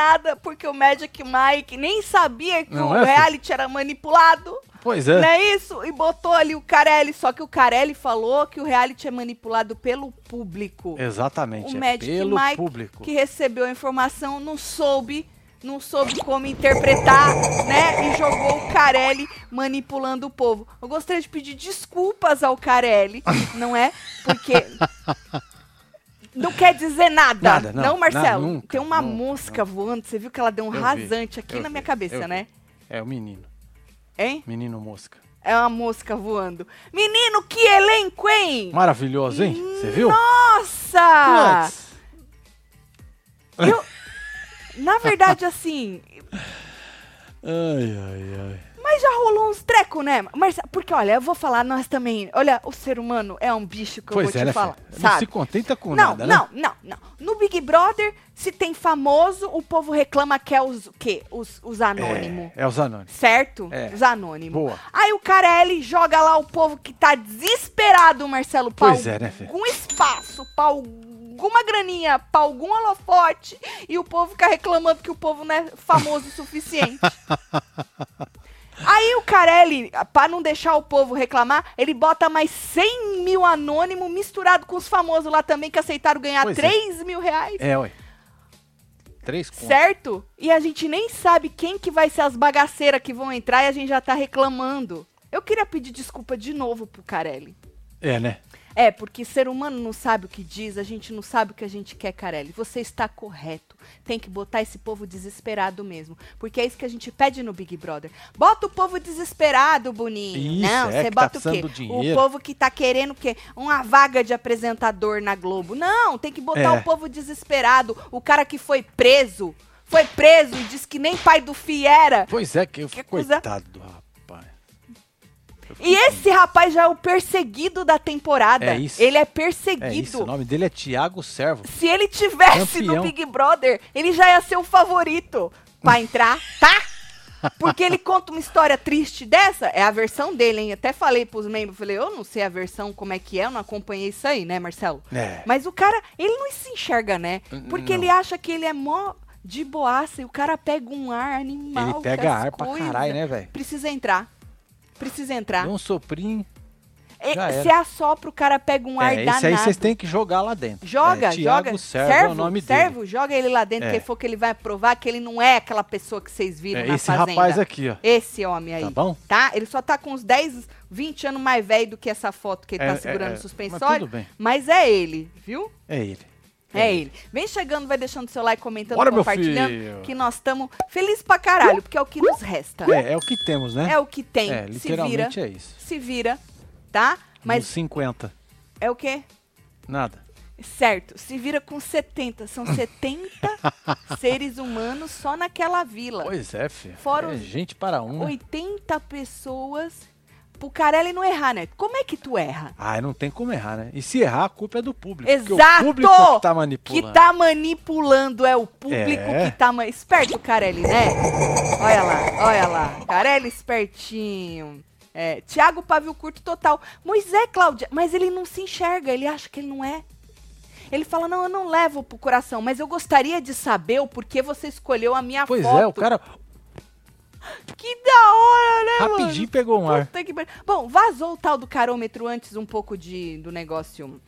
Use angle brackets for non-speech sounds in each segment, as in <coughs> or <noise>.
emocionada porque o Magic Mike nem sabia que Não o é, reality era manipulado. Pois é. Não é isso? E botou ali o Carelli. Só que o Carelli falou que o reality é manipulado pelo público. Exatamente. o é Magic pelo Mike, público. que recebeu a informação, não soube, não soube como interpretar, né? E jogou o Carelli manipulando o povo. Eu gostaria de pedir desculpas ao Carelli, não é? Porque não quer dizer nada. Nada, não, Marcelo. nada, nunca, Tem uma nunca, mosca voando, você viu que ela deu um Eu vi, rasante aqui eu na vi, minha cabeça, vi. né? É o menino. Hein? Menino mosca. É uma mosca voando. Menino, que elenco, hein? Maravilhoso, hein? Você viu? Nossa! Puts. Eu, na verdade, assim, Ai, ai, ai. Mas já rolou uns trecos, né? Mas, porque, olha, eu vou falar, nós também. Olha, o ser humano é um bicho que eu Pois vou te é, né, falar. filho? Não se Sabe? contenta com Não, nada, né? não, não, não. No Big Brother, se tem famoso, o povo reclama que é os quê? Os, os anônimos. É, é os anônimos. Certo? É. Os anônimos. Boa. Aí o Carelli joga lá o povo que tá desesperado, Marcelo, pra Pois é, né, filho? algum espaço, pra alguma graninha, pra algum holofote, e o povo fica reclamando que o povo não é famoso o suficiente. <laughs> Aí o Carelli, pra não deixar o povo reclamar, ele bota mais 100 mil anônimos misturado com os famosos lá também que aceitaram ganhar Pois é. 3 mil reais. É, ué. Três. Certo? E a gente nem sabe quem que vai ser as bagaceiras que vão entrar e a gente já tá reclamando. Eu queria pedir desculpa de novo pro Carelli. É, né? É, porque ser humano não sabe o que diz, a gente não sabe o que a gente quer, Carelli. Você está correto. Tem que botar esse povo desesperado mesmo. Porque é isso que a gente pede no Big Brother. Bota o povo desesperado, Boninho. Isso, não, é, você tá bota o quê? dinheiro. O povo que tá querendo o quê? Uma vaga de apresentador na Globo. Não, tem que botar É. o povo desesperado. O cara que foi preso. Foi preso e disse que nem pai do Fi era. Pois é, que, Que coisa- coitado do rapaz. E esse rapaz já é o perseguido da temporada. É isso. Ele é É perseguido. isso, o nome dele é Tiago Servo. Se ele tivesse Campeão. no Big Brother, ele já ia ser o favorito pra entrar, tá? Porque ele conta uma história triste dessa, é a versão dele, hein? Até falei pros membros, falei, eu não sei a versão como é que é, eu não acompanhei isso aí, né, Marcelo? É. Mas o cara, ele não se enxerga, né? Porque Não. ele acha que ele é mó de boaça e o cara pega um ar animal. Ele pega ar pra coisas. caralho, né, velho? Precisa entrar. Precisa entrar. Deu um soprinho. E- era. Se assopra, o cara pega um ar É, danado. esse aí vocês têm que jogar lá dentro. Joga, é, joga. Servo, é o nome servo, dele. joga ele lá dentro, É. que for que ele vai provar que ele não é aquela pessoa que vocês viram É, na esse fazenda. rapaz aqui, ó. Esse homem aí. Tá bom? Tá? Ele só tá com uns 10, 20 anos mais velho do que essa foto que ele É, tá é, segurando é. Mas suspensório. tudo bem. Mas é ele, viu? É ele. É ele. Vem chegando, vai deixando seu like, comentando, Bora, meu compartilhando, filho. que nós estamos felizes pra caralho, porque é o que nos resta. É, é o que temos, né? É o que tem. É, se literalmente vira, é isso. se vira, tá? Mas Mas 50. é o quê? Nada. Certo, se vira com 70. São <laughs> 70 seres humanos só naquela vila. Pois é, filho. Fora é gente para um. né? 80 pessoas. Pro Carelli não errar, né? Como é que tu erra? Ah, não tem como errar, né? E se errar, a culpa é do público. Exato! o público é que tá manipulando. Que tá manipulando, é o público É. que tá. ma- Esperto o Carelli, né? Olha lá, olha lá. Carelli espertinho. É, Tiago Pavio Curto total. Moisés, Cláudia, mas ele não se enxerga, ele acha que ele não é. Ele fala, não, eu não levo pro coração, mas eu gostaria de saber o porquê você escolheu a minha Pois foto. é, o cara Que da hora, né, mano? rapidinho pegou um ar. Que. Bom, vazou o tal do carômetro antes um pouco de, do negócio.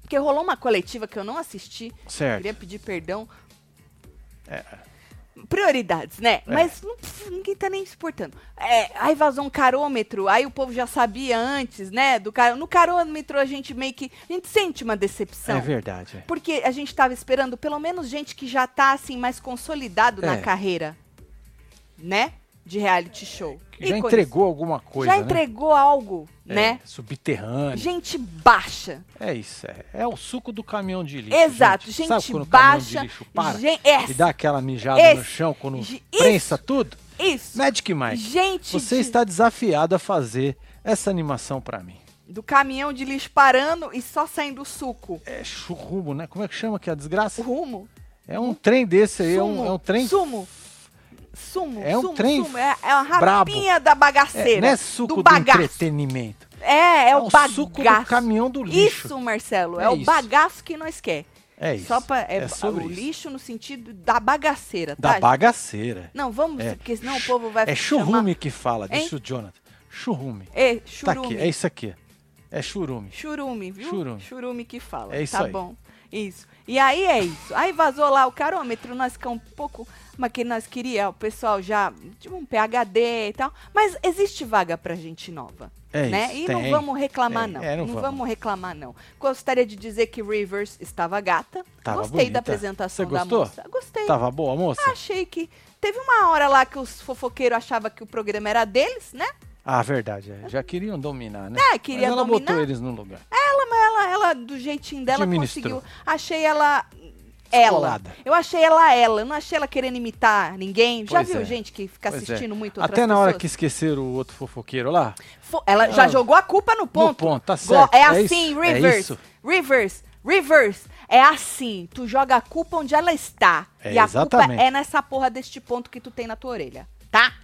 Porque rolou uma coletiva que eu não assisti. Certo. Queria pedir perdão. Prioridades, né? É. Mas não- ninguém tá nem se importando. É, aí vazou um carômetro, aí o povo já sabia antes, né? Do car... No carômetro a gente meio que. A gente sente uma decepção. É verdade. é. Porque a gente tava esperando pelo menos gente que já tá assim mais consolidado na É. carreira, né? De reality show. Já Ícones. entregou alguma coisa, já né? entregou algo, É, né? Subterrâneo. Gente baixa. É isso, é. É o suco do caminhão de lixo. Exato, gente. gente, Sabe quando o caminhão baixa. de lixo para gen- essa, e dá aquela mijada no Esse. chão quando Ge- prensa tudo? Isso. Magic Mike, Gente você de- está desafiado a fazer essa animação pra mim. do caminhão de lixo parando e só saindo o suco. É churrumo, né? Como é que chama que é a desgraça? Rumo. É um trem desse aí, é um, é um trem... Sumo. Sumo. É um sumo, trem sumo. É, é uma brabo. rapinha da bagaceira. É, não é suco do do, bagaço. entretenimento. É, é, o o bagaço. suco do caminhão do lixo. Isso, Marcelo. É, É o isso. bagaço que nós quer. É isso. Só pra, é, é sobre o isso. lixo no sentido da bagaceira, Da tá? bagaceira. Não, vamos, É. porque senão o povo vai É churume que fala, Hein? disse o Jonathan. Churume. É, Tá churume. aqui, é isso aqui. É churume. Churume, viu? Churume. que fala. É isso tá aí. bom. Isso. E aí é isso. Aí vazou lá o carômetro, nós ficamos um pouco. Mas que nós queria, o pessoal já. Tipo um PHD e tal. Mas existe vaga pra gente nova. É né? isso, E não tem. vamos reclamar, Tem. não. É, não não vamos. vamos reclamar, não. Gostaria de dizer que Rivers estava gata. Tava Gostei bonita. da apresentação Você da moça. Gostei. Tava boa, moça? Achei que. Teve uma hora lá que os fofoqueiros achavam que o programa era deles, né? Ah, verdade. é. Já queriam dominar, né? É, queria Mas ela dominar. botou eles no lugar. Ela, mas ela, ela, do jeitinho dela, Administrou. conseguiu. Achei ela. Ela. Eu achei ela ela. Eu não achei ela querendo imitar ninguém. Já Pois viu é. gente que fica Pois é. assistindo muito outras Até na hora pessoas? que esqueceram o outro fofoqueiro lá. Fo- Ela já Ah, jogou a culpa no ponto. ponto, tá certo. É É assim, isso, é reverse. isso. Reverse. Reverse. É assim. Tu joga a culpa onde ela está. É, e a exatamente. culpa é nessa porra deste ponto que tu tem na tua orelha. Tá?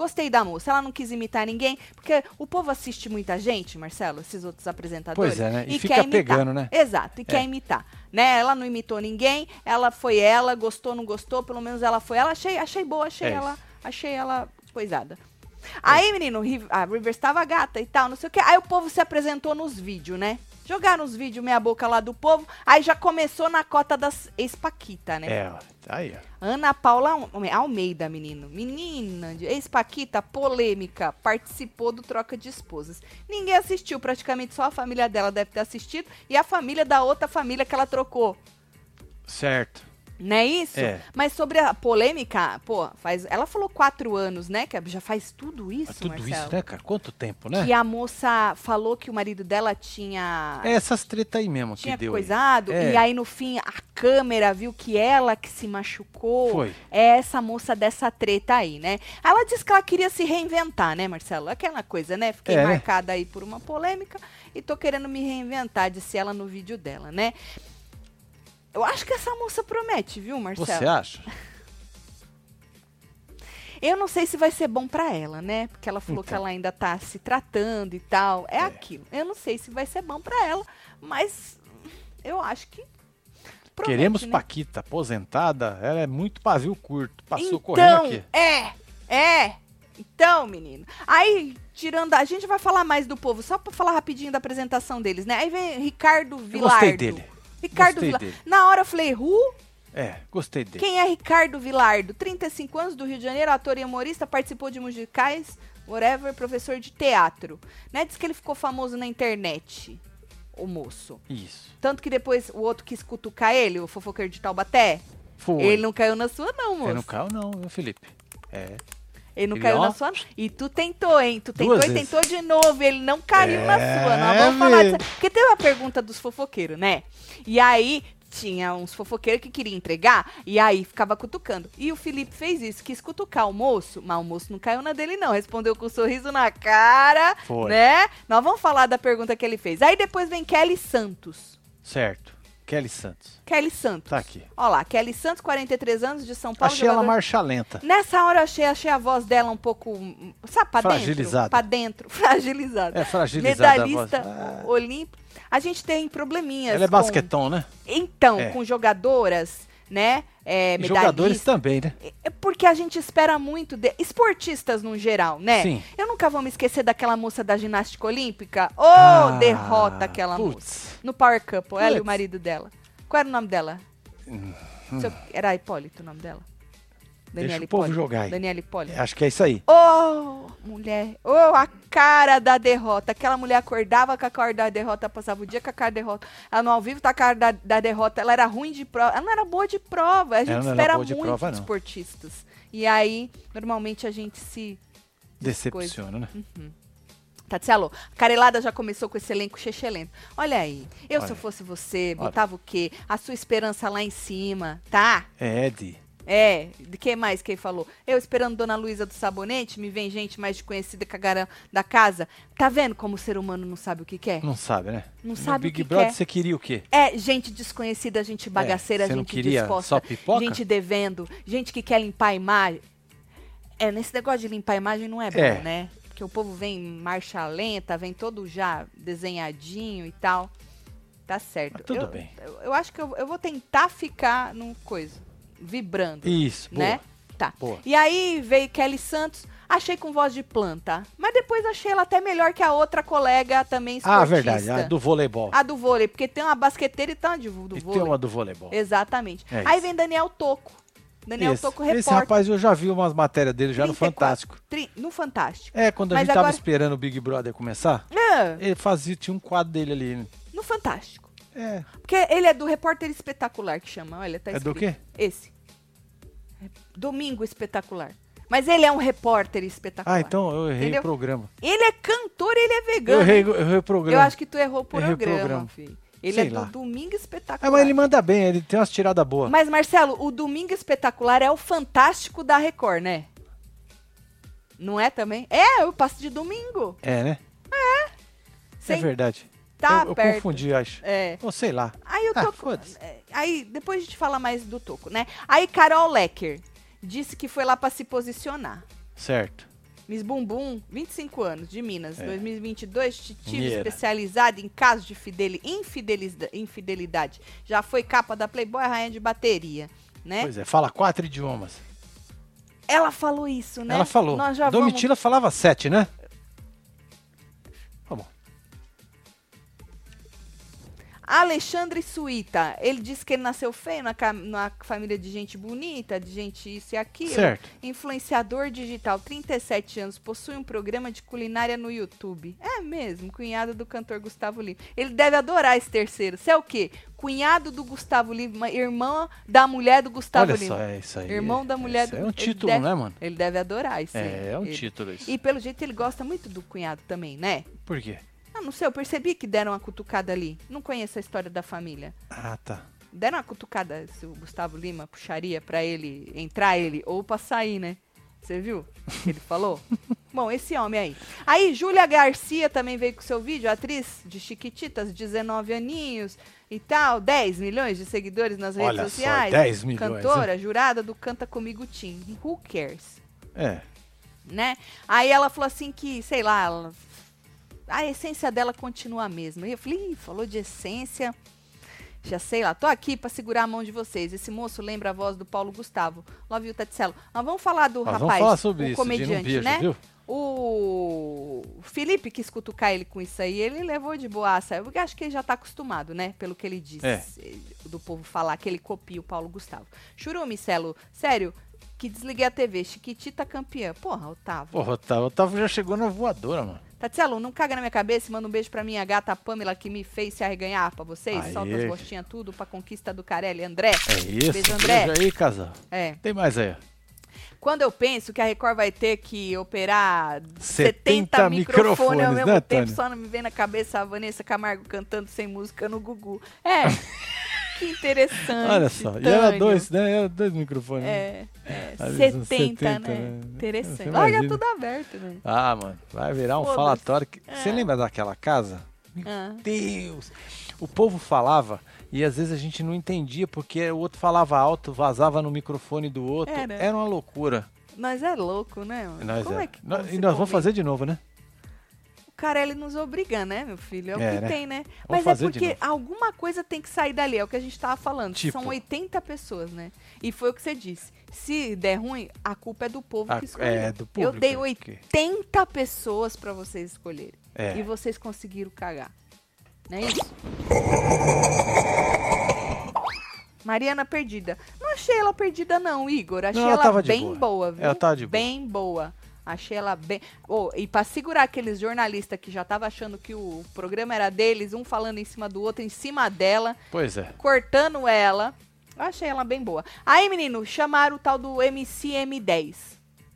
Gostei da moça. Ela não quis imitar ninguém. Porque o povo assiste muita gente, Marcelo, esses outros apresentadores. Pois é, né? E quer fica pegando, né? Exato. E quer É. imitar. Né? Ela não imitou ninguém. Ela foi ela. Gostou, não gostou. Pelo menos ela foi ela. Achei, achei boa. Achei É ela. isso. Achei ela coisada. Aí, menino, a Rivers tava gata e tal, não sei o que. Aí o povo se apresentou nos vídeos, né? Jogaram os vídeos meia boca lá do povo. Aí já começou na cota das ex-Paquita, né? É. Tá aí, ó. Ana Paula Alme- Almeida, menino. Menina, de ex-Paquita, polêmica, participou do troca de esposas. Ninguém assistiu, praticamente só a família dela deve ter assistido e a família da outra família que ela trocou. Certo. Não é isso? É. Mas sobre a polêmica, pô, faz, ela falou quatro anos, né? Que já faz tudo isso, Mas tudo Marcelo. isso, né, cara? Quanto tempo, né? Que a moça falou que o marido dela tinha, É essas treta aí mesmo tinha que deu. aí. coisado. É. E aí, no fim, a câmera viu que ela que se machucou. Foi. É essa moça dessa treta aí, né? Ela disse que ela queria se reinventar, né, Marcelo? Aquela coisa, né? Fiquei É, né? marcada aí por uma polêmica e tô querendo me reinventar, disse ela no vídeo dela, né? Eu acho que essa moça promete, viu, Marcelo? Você acha? <laughs> Eu não sei se vai ser bom pra ela, né? Porque ela falou que Então. ela ainda tá se tratando e tal. É, É. aquilo. Eu não sei se vai ser bom pra ela, mas eu acho que. promete, Queremos né? Paquita aposentada. Ela é muito pavio curto. Passou então, correndo aqui. É, é. Então, menino. Aí, tirando. A gente vai falar mais do povo, só pra falar rapidinho da apresentação deles, né? Aí vem Ricardo Eu Vilardo. gostei dele. Ricardo Gostei dele. Na hora eu falei, Ru? É, gostei dele. Quem é Ricardo Vilardo? 35 anos, do Rio de Janeiro, ator e humorista, participou de musicais, whatever, professor de teatro. Né? Diz que ele ficou famoso na internet, o moço. Isso. Tanto que depois o outro quis cutucar ele, o fofoqueiro de Taubaté. Foi. Ele não caiu na sua, não, moço. Ele não caiu, não, Felipe? É. Ele não Ele, caiu ó, na sua. E tu tentou, hein? Tu tentou e vezes. tentou de novo. Ele não caiu na É, sua. Nós vamos falar disso. Porque teve a pergunta dos fofoqueiros, né? E aí tinha uns fofoqueiros que queriam entregar. E aí ficava cutucando. E o Felipe fez isso, quis cutucar o moço. Mas o moço não caiu na dele, não. Respondeu com um sorriso na cara. Foi. Né? Nós vamos falar da pergunta que ele fez. Aí depois vem Kelly Santos. Certo. Kelly Santos. Kelly Santos. Tá aqui. Ó lá, Kelly Santos, 43 anos, de São Paulo. Achei ela jogador- marcha lenta. Nessa hora eu achei, achei a voz dela um pouco, sabe, pra Fragilizada. dentro? Pra dentro, <laughs> fragilizada. É fragilizada a Medalhista voz. Ah. olímpico. A gente tem probleminhas Ela é com- basquetão, né? Então, É. com jogadoras, né, é, E jogadores também, né? É porque a gente espera muito de esportistas no geral, né? Sim. Eu nunca vou me esquecer daquela moça da ginástica olímpica. Ô, Ah, derrota aquela moça. putz. No Power Couple, ela e o marido dela. Qual era o nome dela? Hum. Seu- Era Hipólito o nome dela? Deixa o povo jogar aí. Daniela Hipólito. Acho que é isso aí. Ô, mulher. Ô, a cara da derrota. Aquela mulher acordava com a cara da derrota, passava o dia com a cara da derrota. Ela no ao vivo tá com a cara da, da derrota. Ela era ruim de prova. Ela não era boa de prova. A gente espera muito prova, esportistas. E aí, normalmente a gente se. Decepciona, né? Tatielo, a Carelada já começou com esse elenco chechelento. Olha aí, eu se Olha. eu fosse você, Olha. botava o quê? A sua esperança lá em cima, tá? É, Ed. É, de que mais que ele falou? Eu esperando Dona Luísa do Sabonete, me vem gente mais de conhecida que a gara da casa. Tá vendo como o ser humano não sabe o que quer? Não sabe, né? Não No sabe o Big que Brother quer. você queria o quê? É, gente desconhecida, gente bagaceira, você não gente queria disposta, só pipoca? gente devendo, gente que quer limpar a imagem. É, nesse negócio de limpar a imagem não é bom, É. né? Porque o povo vem em marcha lenta, vem todo já desenhadinho e tal. Tá certo. Mas tudo eu, bem. Eu, eu acho que eu, eu vou tentar ficar no coisa, vibrando, Isso, boa. né? Tá. Boa. E aí veio Kelly Santos, achei com voz de planta, mas depois achei ela até melhor que a outra colega também esportista. Ah, verdade, a do voleibol. A do vôlei, porque tem uma basqueteira e tem uma de, do e vôlei. tem uma do voleibol. Exatamente. É aí vem Daniel Toco. Daniel esse, Toco, esse repórter. rapaz eu já vi umas matérias dele já no 34. Fantástico. Tri- no Fantástico. É, quando a Mas gente tava agora- esperando o Big Brother começar, É, ele fazia, tinha um quadro dele ali. no Fantástico. É, Porque ele é do Repórter Espetacular, que chama. Olha, tá É do escrito. quê? Esse. Domingo Espetacular. Mas ele é um repórter espetacular. Ah, então eu errei Entendeu? o programa. Ele é cantor, ele é Eu vegano. errei, eu errei o programa. Eu acho que tu errou o programa, programa. filho. Ele Sei é do lá. Domingo Espetacular. mas ele manda bem, ele tem umas tiradas boas. Mas, Marcelo, o Domingo Espetacular é o fantástico da Record, né? Não é também? É, eu passo de domingo. É, né? Sem É verdade. Tá eu, eu perto. confundi, acho. É. Ou sei lá. Aí eu Ah, tô. é, aí depois a gente fala mais do Toco, né? Aí Carol Lecker disse que foi lá pra se posicionar. Certo. Miss Bumbum, 25 anos, de Minas, É. 2022, detetive Mineira. especializada em casos de fideli- infideliza- infidelidade. Já foi capa da Playboy, rainha de bateria, né? Pois é, fala quatro idiomas. Ela falou isso, né? Ela falou. Domitila falava sete, né? Alexandre Suíta, ele disse que ele nasceu feio na, na família de gente bonita, de gente isso e aquilo. Certo. Influenciador digital, 37 anos, possui um programa de culinária no YouTube. É mesmo, cunhado do cantor Gustavo Lima. Ele deve adorar esse terceiro. Você é o quê? Cunhado do Gustavo Lima, irmã da mulher do Gustavo Olha Lima. só, é isso aí. Irmão da mulher Isso do É um título, deve- né, mano? Ele deve adorar isso aí. É, é um Ele- título isso. E pelo jeito ele gosta muito do cunhado também, né? Por quê? Ah, não sei, eu percebi que deram uma cutucada ali. Não conheço a história da família. Ah, tá. Deram uma cutucada se o Gustavo Lima puxaria pra ele entrar ele ou pra sair, né? Você viu ele falou? <laughs> Bom, esse homem aí. Aí, Júlia Garcia também veio com seu vídeo, atriz de Chiquititas, 19 aninhos e tal, 10 milhões de seguidores nas redes Olha só, sociais. 10 milhões, Cantora, jurada do Canta Comigo Tim. Who cares? É. né? Aí ela falou assim que, sei lá, ela- a essência dela continua a mesma. E eu falei, falou de essência. Já sei lá, tô aqui pra segurar a mão de vocês. Esse moço lembra a voz do Paulo Gustavo. Love you, Tatselo. Nós vamos falar do Nós rapaz, falar sobre o isso, comediante, um beijo, né? viu? O Felipe quis cutucar ele com isso aí, ele levou de boaça. Eu acho que ele já tá acostumado, né? Pelo que ele disse, É. do povo falar que ele copia o Paulo Gustavo. Churume, Celo, sério, que desliguei a TV, Chiquitita campeã. Porra, Otávio. Porra, Otávio, Otávio já chegou na voadora, mano. Tatielo, não caga na minha cabeça e manda um beijo pra minha gata Pamela que me fez se arreganhar pra vocês. Aê. Solta as rostinhas tudo pra conquista do Carelli. André. É isso. Beijo, André. Beijo aí, casal. É. Tem mais aí. Quando eu penso que a Record vai ter que operar 70 70 microfones ao microfones, mesmo né, tempo, Tânia? só não me vem na cabeça a Vanessa Camargo cantando sem música no Gugu. É. <laughs> que interessante. Olha só. E era Tânio. dois, né? Era dois microfones. É, é Ali 70, são 70, né? né? Interessante. Você imagina. tudo aberto, né? Ah, mano. Vai virar um falatório. que- Você É. lembra daquela casa? Ah. Deus! O povo falava e às vezes a gente não entendia porque o outro falava alto, vazava no microfone do outro. Era. Era uma loucura. Nós é louco, né? nós, Como é. é que e nós vamos convive? fazer de novo, né? O cara, ele nos obriga, né, meu filho? É o É, que né? tem, né? Vamos Mas é porque alguma coisa tem que sair dali, é o que a gente tava falando. Tipo? São 80 pessoas, né? E foi o que você disse. Se der ruim, a culpa é do povo A- que escolheu. é, do Eu público, dei que- 80 pessoas pra vocês escolherem. É. E vocês conseguiram cagar. Não é isso? Mariana perdida. Não achei ela perdida, não, Igor. Achei Não, ela ela, bem boa. boa. viu? Ela tava de boa. Bem boa. Achei ela bem. Oh, e pra segurar aqueles jornalistas que já tava achando que o programa era deles, um falando em cima do outro, em cima dela, Pois é. cortando ela. Eu achei ela bem boa. Aí, menino, chamaram o tal do MCM10,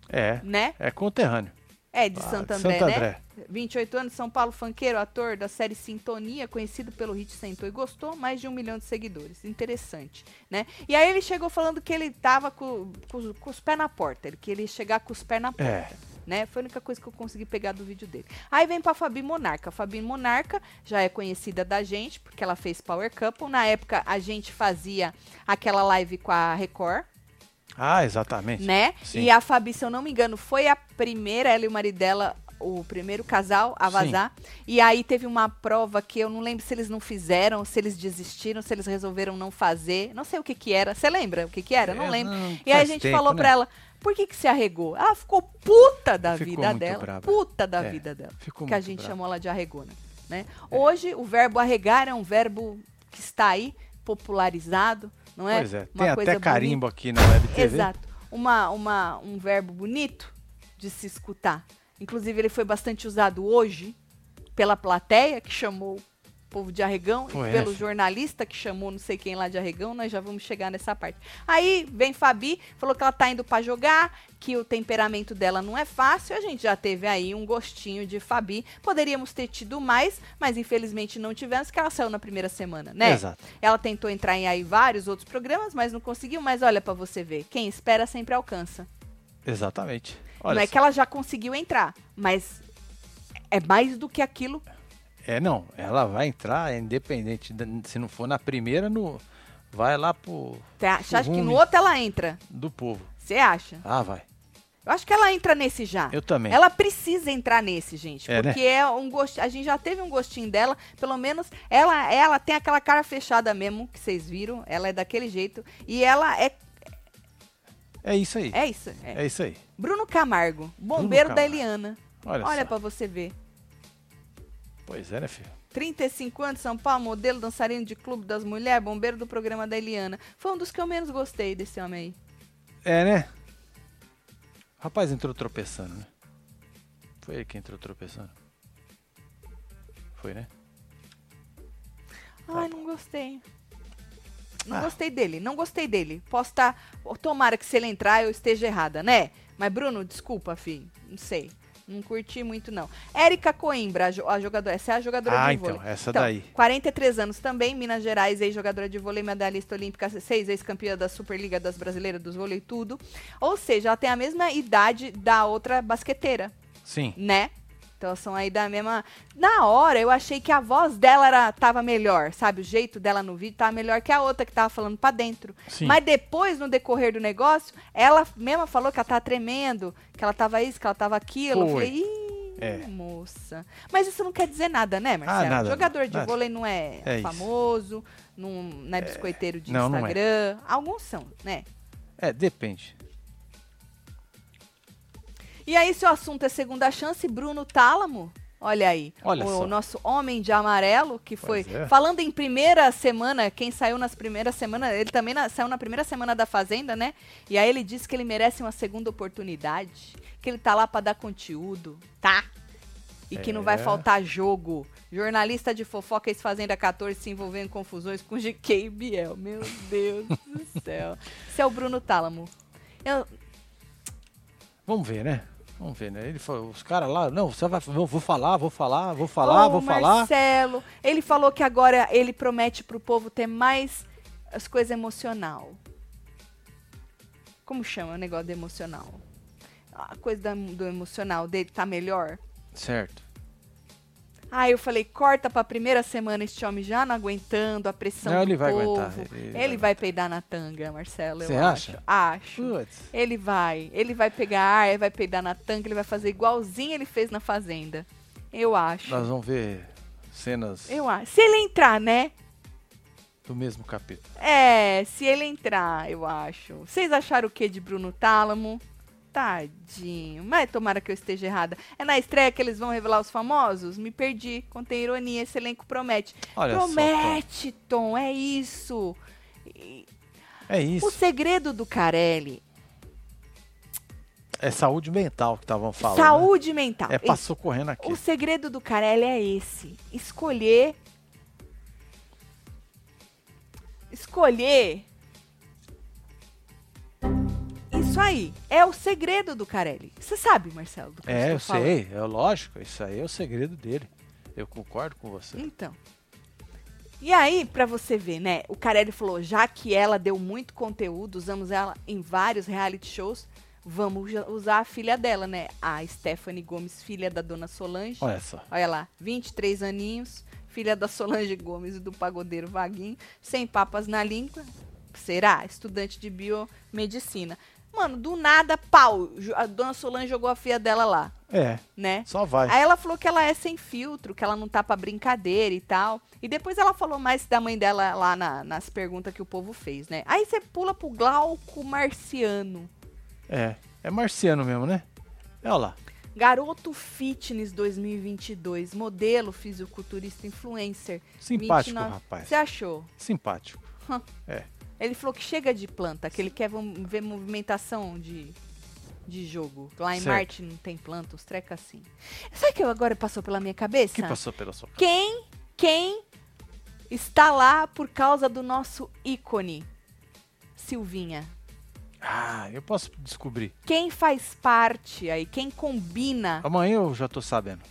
É. né? É conterrâneo. É, de Ah, Santo André, Santo né? André. 28 anos, São Paulo, funkeiro, ator da série Sintonia, conhecido pelo hit Sentou e Gostou, mais de um milhão de seguidores. Interessante, né? E aí ele chegou falando que ele tava com, com- com os pés na porta, ele que ele ia chegar com os pés na porta. É. Né? Foi a única coisa que eu consegui pegar do vídeo dele. Aí vem pra Fabi Monarca. A Fabi Monarca já é conhecida da gente, porque ela fez Power Couple. Na época, a gente fazia aquela live com a Record, Ah, exatamente. né? Sim. E a Fabi, se eu não me engano, foi a primeira, ela e o marido dela, o primeiro casal a Sim. vazar. E aí teve uma prova que eu não lembro se eles não fizeram, se eles desistiram, se eles resolveram não fazer. Não sei o que que era. Você lembra o que que era? Não É, lembro. não, E aí a gente tempo, falou né? pra ela, por que que se arregou? Ela ficou puta da Ficou vida dela. brava. Puta da É, vida dela. ficou que a gente brava. chamou ela de arregona. Né? Hoje, o verbo arregar é um verbo que está aí, popularizado, não é? Pois é, Uma tem até bonita. carimbo aqui na Web TV. Exato. Uma, uma, um verbo bonito de se escutar. Inclusive, ele foi bastante usado hoje pela plateia, que chamou povo de arregão, Foi, e pelo é. jornalista, que chamou não sei quem lá de arregão. Nós já vamos chegar nessa parte. Aí vem Fabi, falou que ela tá indo pra jogar, que o temperamento dela não é fácil. A gente já teve aí um gostinho de Fabi. Poderíamos ter tido mais, mas infelizmente não tivemos, que ela saiu na primeira semana, né? Exato. Ela tentou entrar em aí vários outros programas, mas não conseguiu. Mas olha pra você ver, quem espera sempre alcança. Exatamente. Olha não é só. que ela já conseguiu entrar, mas é mais do que aquilo. É, não. Ela vai entrar, é independente. da- Se não for na primeira, no... vai lá pro... Você acha que no outro ela entra? do povo. Você acha? Ah, vai. Eu acho que ela entra nesse já. Eu também. Ela precisa entrar nesse, gente. É, né? porque é um gosto. A gente já teve um gostinho dela. Pelo menos ela, ela tem aquela cara fechada mesmo, que vocês viram. Ela é daquele jeito. E ela é. É isso aí. É isso. é. É isso aí. Bruno Camargo, bombeiro da Camargo. Eliana. Olha, Olha pra você ver. Pois é, né, filho? 35 anos, São Paulo, modelo, dançarino de clube das mulheres, bombeiro do programa da Eliana. Foi um dos que eu menos gostei desse homem aí. É, né? O rapaz entrou tropeçando, né? Foi ele que entrou tropeçando. Foi, né? Ai, não gostei. Não Ah. gostei dele, não gostei dele. Posso estar. Tomara que se ele entrar eu esteja errada, né? Mas, Bruno, desculpa, filho. Não sei. Não curti muito, não. Érica Coimbra, a jo- a jogadora. Essa é a jogadora Ah, de então, vôlei. essa daí. 43 anos também, Minas Gerais, ex-jogadora de vôlei, medalhista olímpica, seis ex-campeã da Superliga das Brasileiras dos Vôlei tudo. Ou seja, ela tem a mesma idade da outra basqueteira Sim. né? Então elas são aí da mesma. Na hora eu achei que a voz dela era, tava melhor, sabe? O jeito dela no vídeo tava melhor que a outra que tava falando pra dentro. Sim. Mas depois, no decorrer do negócio, ela mesma falou que ela tava tremendo, que ela tava isso, que ela tava aquilo. Eu Foi. falei, ih, É. moça. Mas isso não quer dizer nada, né, Marcelo? nada, Jogador de nada. vôlei não é, É famoso, não, não é biscoiteiro de não, não é. Instagram. Alguns são, né? É, depende. E aí, se o assunto é segunda chance, Bruno Tálamo, olha aí. Olha o só. nosso homem de amarelo, que foi. É. Falando em primeira semana, quem saiu nas primeiras semanas, ele também na- saiu na primeira semana da Fazenda, né? E aí ele disse que ele merece uma segunda oportunidade, que ele tá lá pra dar conteúdo, tá? E que não vai É. faltar jogo. Jornalista de fofoca ex-Fazenda 14 se envolveu em confusões com GK e Biel. Meu Deus do céu. Esse é o Bruno Tálamo. Eu, Vamos ver, né? Vamos ver, né? Ele falou, os caras lá, não, você vai, vou, vou falar, vou falar, vou falar, Ô, vou falar. Marcelo, ele falou que agora ele promete pro povo ter mais as coisas emocional. Como chama o negócio do emocional? A coisa da- do emocional dele tá melhor? Certo. Aí eu falei, corta pra primeira semana este homem já não aguentando a pressão Não, ele vai povo. aguentar, ele- Ele, vai, vai peidar na tanga, Marcelo, eu Você acho. acha? Acho. Ele vai. Ele vai pegar ar, ele vai peidar na tanga, ele vai fazer igualzinho ele fez na Fazenda. Eu acho. Nós vamos ver cenas Eu acho. Se ele entrar, né? do mesmo capítulo. É, se ele entrar, eu acho. Vocês acharam o que de Bruno Tálamo? Tadinho. Mas tomara que eu esteja errada. É na estreia que eles vão revelar os famosos? Me perdi. Contém ironia. Esse elenco promete. Olha só, Tom. promete, Tom. É isso. É O isso. segredo do Carelli. É saúde mental que estavam falando. né? saúde mental. É, Isso. passou correndo aqui. O segredo do Carelli é esse. Escolher. Escolher. Isso aí. É o segredo do Carelli. Você sabe, Marcelo, do que É, eu falando? sei, é lógico, isso aí é o segredo dele. Eu concordo com você. Então. E aí, pra você ver, né? O Carelli falou, já que ela deu muito conteúdo, usamos ela em vários reality shows, vamos usar a filha dela, né? A Stephanie Gomes, filha da dona Solange. Olha só. Olha lá, 23 aninhos, filha da Solange Gomes e do pagodeiro Vaguinho, sem papas na língua. Será? Estudante de biomedicina. Mano, do nada, pau. A dona Solange jogou a filha dela lá, É, né? só vai. Aí ela falou que ela é sem filtro, que ela não tá pra brincadeira e tal. E depois ela falou mais da mãe dela lá na- nas perguntas que o povo fez, né? Aí você pula pro Glauco Marciano. É, é marciano mesmo, né? Olha lá. Garoto Fitness 2022, modelo, fisiculturista, influencer. Simpático, 29. rapaz. Você achou? Simpático. Ele falou que chega de planta, que ele quer ver movimentação de, de jogo. Lá em Certo. Marte não tem planta, os trecos assim. Sabe o que agora passou pela minha cabeça? Que passou pela sua cabeça? Quem, quem está lá por causa do nosso ícone? Silvinha. Ah, eu posso descobrir. Quem faz parte aí, quem combina Amanhã eu já tô sabendo.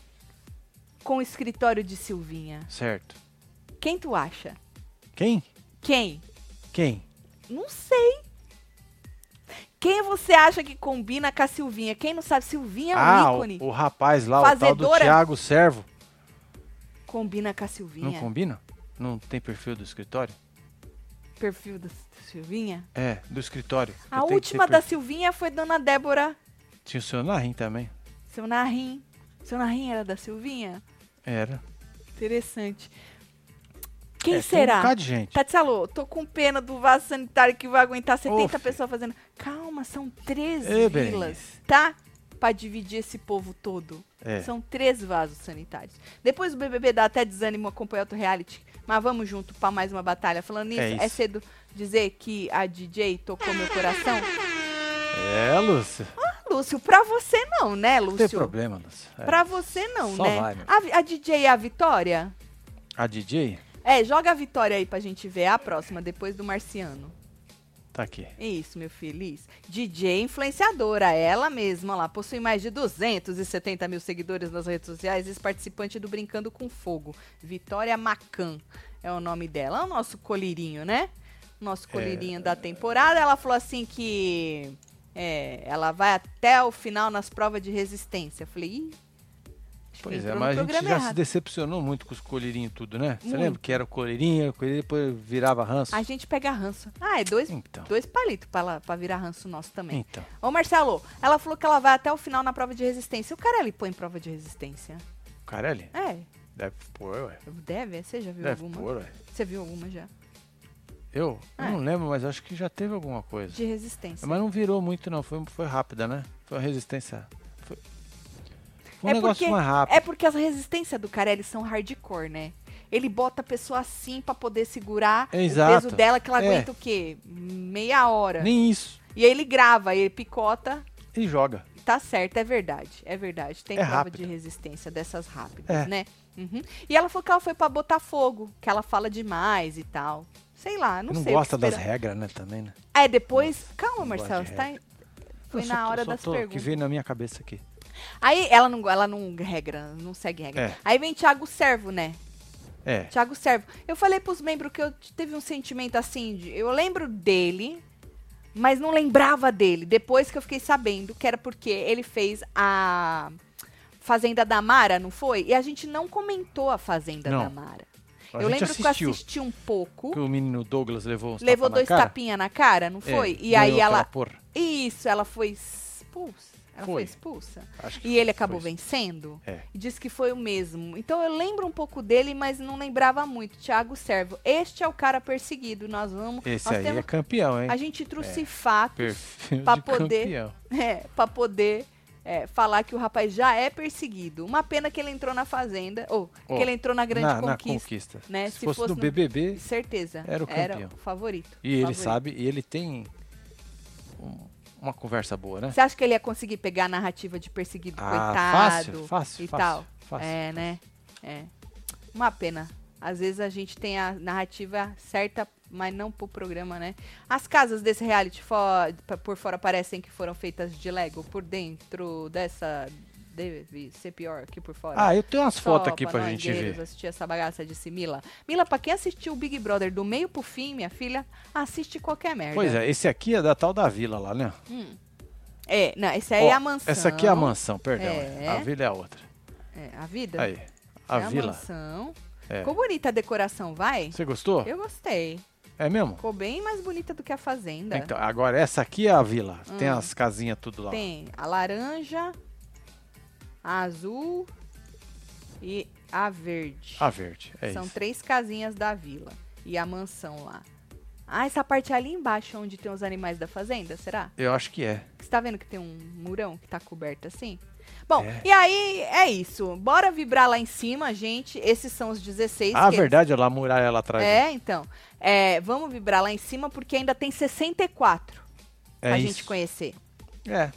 com o escritório de Silvinha? Certo. Quem tu acha? Quem? Quem? Quem? Não sei. Quem você acha que combina com a Silvinha? Quem não sabe, Silvinha é um ah, ícone. o, o rapaz lá, o tal do Fazedora. Thiago Servo. Combina com a Não Silvinha. combina? Não tem perfil do escritório? Perfil da Silvinha. É, do escritório. A última da. Silvinha foi Dona Débora, Tinha o seu Narim também. seu Narim. Seu Narim era da Silvinha? Era. Interessante. Quem É, tem será? Um bocado de gente. Tatielo, tô com pena do vaso sanitário que vai aguentar 70 filho. pessoas fazendo. Calma, são três Ê, vilas, tá? Pra dividir esse povo todo. É. São três vasos sanitários. Depois o BBB dá até desânimo acompanhar outro reality. Mas vamos junto pra mais uma batalha. Falando nisso, É é, isso. cedo dizer que a DJ tocou meu coração? É, Lúcio. Lúcio, pra você não, né, Não tem Lúcio? problema, Lúcio. É. Pra você não, Só né? vai, a, a DJ é a Vitória? A DJ É, joga a Vitória aí pra gente ver a próxima, depois do Marciano. tá aqui. Isso, meu feliz. DJ influenciadora, ela mesma lá. Possui mais de 270 mil seguidores nas redes sociais. Ex-participante do Brincando com Fogo. Vitória Macan é o nome dela. É o nosso colírinho, né? Nosso colírinho da temporada. Ela falou assim que é, ela vai até o final nas provas de resistência. Eu falei, ih. Pois é, entrou no mas a gente já se errado. decepcionou muito com os colherinhos e tudo, né? Você Muito. lembra que era o colherinho, o colherinho depois virava ranço? A gente pega ranço. Ah, é dois, Então, dois palitos pra virar ranço nosso também. então. Ô, Marcelo, ela falou que ela vai até o final na prova de resistência. O cara ele põe prova de resistência? Carelli? É, Deve pôr, ué. deve. Você já viu Deve alguma? pôr, ué. Você viu alguma já? Eu? Eu É. não lembro, mas acho que já teve alguma coisa. De resistência. Mas não virou muito, não. Foi, foi rápida, né? Foi uma resistência. Foi, um É negócio porque- mais rápido. É porque as resistências do Carelli são hardcore, né? Ele bota a pessoa assim pra poder segurar Exato. o peso dela, que ela É. aguenta o quê? Meia hora. Nem isso. E aí ele grava, ele picota. E joga. Tá certo, é verdade. É verdade. Tem É prova rápido. de resistência dessas rápidas, É. né? Uhum. E ela falou que ela foi pra Botafogo, que ela fala demais e tal. Sei lá, não, Não, sei. o que gosta das regras, né? Também, né? É, depois. Calma, Não Marcelo, você tá. Foi na hora das tô- perguntas. Que veio na minha cabeça aqui. Aí ela não, ela não regra, não segue regra. É. Aí vem Thiago Servo, né? É. Thiago Servo. Eu falei pros membros que eu teve um sentimento assim, de, eu lembro dele, mas não lembrava dele. Depois que eu fiquei sabendo que era porque ele fez a Fazenda da Mara, não foi? E a gente não comentou a Fazenda Não. da Mara. A eu lembro assistiu. que eu assisti um pouco. Que o menino Douglas levou uns Levou tapa dois tapinhas na cara, não É, foi? e ganhou aí ela. Porra. Isso, ela foi expulsa. Ela foi, Foi. expulsa. Acho que E ele acabou vencendo. É. E disse que foi o mesmo. Então eu lembro um pouco dele, mas não lembrava muito. Thiago Servo. Este é o cara perseguido. Nós vamos. Esse nós aí temos, é campeão, hein? A gente trouxe fatos Perfil pra de poder- <laughs> é, pra poder é, falar que o rapaz já é perseguido. Uma pena que ele entrou na Fazenda. Ou Ó, que ele entrou na Grande na, na Conquista. conquista. né? Se, Se fosse, fosse no- BBB, Certeza. Era o campeão. o favorito. e ele favorito. sabe, e ele tem um- uma conversa boa, né? Você acha que ele ia conseguir pegar a narrativa de perseguido, Ah, coitado? fácil, fácil, e fácil, tal? fácil. É, né? É. Uma pena. Às vezes a gente tem a narrativa certa, mas não pro programa, né? As casas desse reality fo- pa- por fora parecem que foram feitas de Lego. Por dentro dessa deve ser pior que por fora. Ah, eu tenho umas fotos aqui pra gente ver. assistir essa bagaça, disse Mila. Mila, pra quem assistiu o Big Brother do meio pro fim, minha filha, assiste qualquer merda. Pois é, esse aqui é da tal da vila lá, né? É, não, esse aí Ó, é a mansão. Essa aqui é a mansão, perdão. É. A vila é a outra. É, a vida? Aí, a é vila. mansão. É. Ficou bonita a decoração, vai? Você gostou? Eu gostei. É mesmo? Ficou bem mais bonita do que a fazenda. Então, agora, essa aqui é a vila. Tem Hum. as casinhas tudo lá. Tem a laranja, a azul e a verde. A verde, é São isso. três casinhas da vila. E a mansão lá. Ah, essa parte ali embaixo, onde tem os animais da fazenda, será? Eu acho que é. Você tá vendo que tem um murão que tá coberto assim? Bom, É. e aí é isso. Bora vibrar lá em cima, gente. Esses são os 16. Ah, verdade, olha lá a muralha lá atrás. É, então. É, vamos vibrar lá em cima porque ainda tem 64 é pra isso. gente conhecer. É.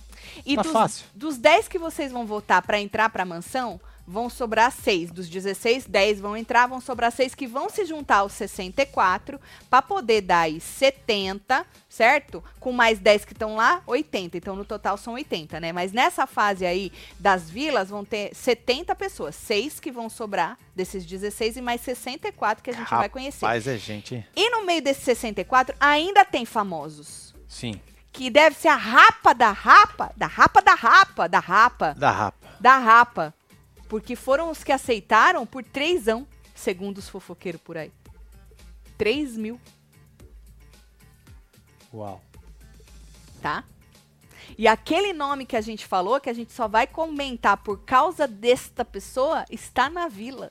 E Tá dos, fácil. dos 10 que vocês vão votar pra entrar pra mansão, vão sobrar 6. Dos 16, 10 vão entrar, vão sobrar 6 que vão se juntar aos 64 pra poder dar aí 70, certo? Com mais 10 que estão lá, 80. Então no total são 80, né? Mas nessa fase aí das vilas vão ter 70 pessoas, 6 que vão sobrar desses 16 e mais 64 que a gente vai conhecer. Rapaz, é gente? E no meio desses 64 ainda tem famosos. Sim. Que deve ser a rapa da rapa, da rapa da rapa, da rapa, Da rapa. da rapa. Porque foram os que aceitaram por trêsão, segundo os fofoqueiros por aí. 3 mil, Uau. tá? E aquele nome que a gente falou, que a gente só vai comentar por causa desta pessoa, está na vila.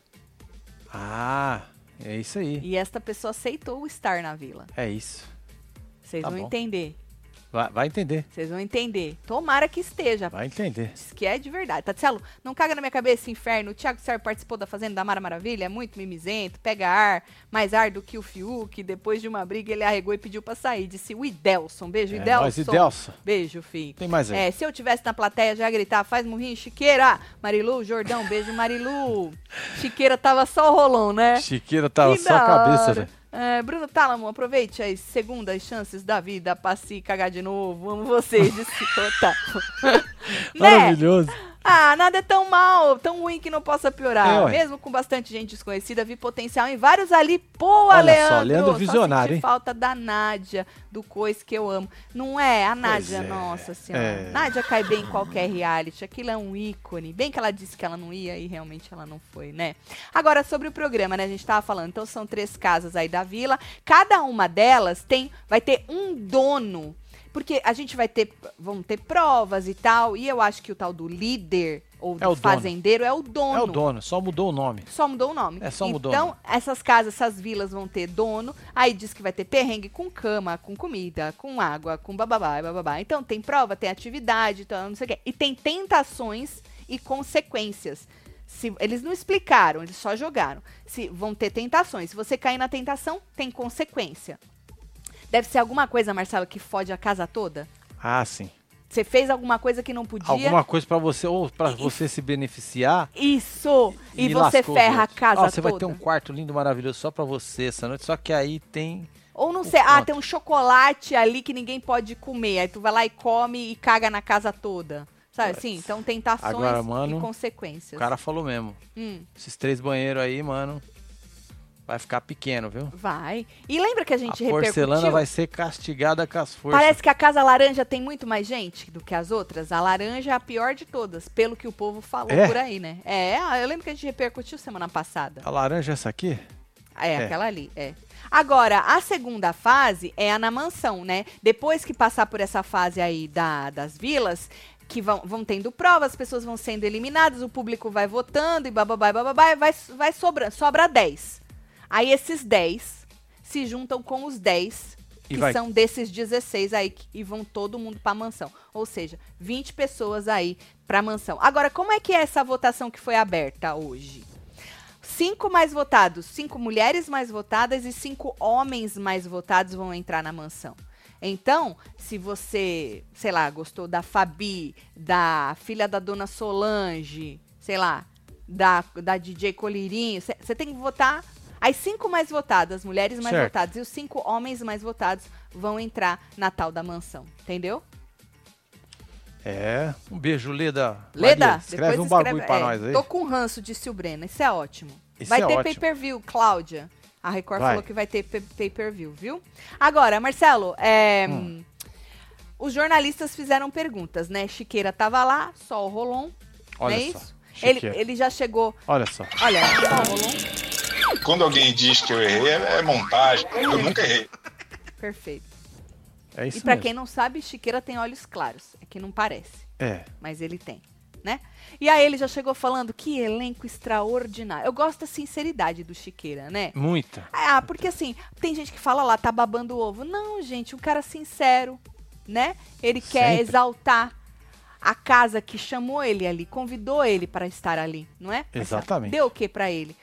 Ah, é isso aí. E esta pessoa aceitou estar na vila. É isso. Vocês Tá vão bom. entender. Vai, vai entender. Vocês vão entender. Tomara que esteja. Vai entender. Diz que é de verdade. Tatielo, não caga na minha cabeça, inferno. O Thiago Serra participou da Fazenda da Mara Maravilha, é muito mimizento, pega ar, mais ar do que o Fiuk. Depois de uma briga, ele arregou e pediu pra sair. Disse o Idelson. Beijo, É, Idelson. nós, Idelson. Beijo, filho. Tem mais aí. É, se eu tivesse na plateia, já ia gritar, faz murrinho, Chiqueira. Marilu, Jordão, beijo, Marilu. <laughs> Chiqueira tava só o rolão, né? Chiqueira tava Que só a cabeça, velho. É, Bruno Tálamo, aproveite as segundas chances da vida pra se cagar de novo. Amo vocês, disse <laughs> total. né? Maravilhoso. Ah, nada é tão mal, tão ruim que não possa piorar. É. Mesmo com bastante gente desconhecida, vi potencial em vários ali. Pô, Olha Leandro! só, Leandro só visionário, senti hein? falta da Nádia, do Cois que eu amo. Não é? A Nádia, é, nossa senhora. é. Nádia cai bem em qualquer reality. Aquilo é um ícone. Bem que ela disse que ela não ia e realmente ela não foi, né? Agora, sobre o programa, né? A gente tava falando. Então, são três casas aí da vila. Cada uma delas tem, vai ter um dono. Porque a gente vai ter, vão ter provas e tal. E eu acho que o tal do líder ou É do o dono. fazendeiro é o dono. É o dono, só mudou o nome. Só mudou o nome. É, só mudou Então, nome. essas casas, essas vilas vão ter dono. Aí diz que vai ter perrengue com cama, com comida, com água, com bababá, bababá. Então, tem prova, tem atividade, então, não sei o quê. E tem tentações e consequências. Se, eles não explicaram, eles só jogaram. Se vão ter tentações. Se você cair na tentação, tem consequência. Deve ser alguma coisa, Marcelo, que fode a casa toda? Ah, sim. Você fez alguma coisa que não podia. Alguma coisa pra você, ou pra você se beneficiar. Isso! E, você lascou os ferra a casa você toda. vai ter um quarto lindo, maravilhoso só pra você essa noite. Só que aí tem. Ou não sei, ah, tem um chocolate ali que ninguém pode comer. Aí tu vai lá e come e caga na casa toda. Sabe assim? Então tentações Agora, mano, e consequências. O cara falou mesmo. Hum, Esses três banheiros aí, mano. Vai ficar pequeno, viu? vai. E lembra que a gente a porcelana repercutiu? vai ser castigada com as forças. Parece que a casa laranja tem muito mais gente do que as outras. A laranja é a pior de todas, pelo que o povo falou É? por aí, né? É, ah, eu lembro que a gente repercutiu semana passada. A laranja é essa aqui? É, É. aquela ali, é. Agora, a segunda fase é a na mansão, né? Depois que passar por essa fase aí da, das vilas, que vão, vão tendo provas, as pessoas vão sendo eliminadas, o público vai votando e bababá, bababá, vai, vai sobra, sobra 10. Aí esses 10 se juntam com os 10 E que vai- são desses 16 aí que- e vão todo mundo pra mansão. Ou seja, 20 pessoas aí pra mansão. Agora, como é que é essa votação que foi aberta hoje? Cinco mais votados, cinco mulheres mais votadas e cinco homens mais votados vão entrar na mansão. Então, se você, sei lá, gostou da Fabi, da filha da dona Solange, sei lá, da, da DJ Colirinho, você tem que votar. As cinco mais votadas, mulheres mais Certo. votadas, e os cinco homens mais votados vão entrar na tal da mansão. Entendeu? É. Um beijo, Leda. Leda, Maria, escreve depois um bagulho escreve- pra é, nós aí. Tô com ranço, disse o Breno. Isso é ótimo. Isso vai é ter pay-per-view, Cláudia. A Record Vai. falou que vai ter pay- pay-per-view, viu? Agora, Marcelo, é, Hum. os jornalistas fizeram perguntas, né? Chiqueira tava lá, só o Rolon, Olha não é só. isso? Ele, ele já chegou. Olha só. Olha, só o Rolon. Quando alguém diz que eu errei, é, é montagem. Eu nunca errei. Perfeito. É isso E pra mesmo. quem não sabe, Chiqueira tem olhos claros. É que não parece, É. mas ele tem, né? E aí ele já chegou falando que elenco extraordinário. Eu gosto da sinceridade do Chiqueira, né? Muita. Ah, porque assim, tem gente que fala lá, tá babando o ovo. Não, gente, um cara sincero, né? Ele quer Sempre. exaltar a casa que chamou ele ali, convidou ele para estar ali, não é? Exatamente. Deu o que pra ele?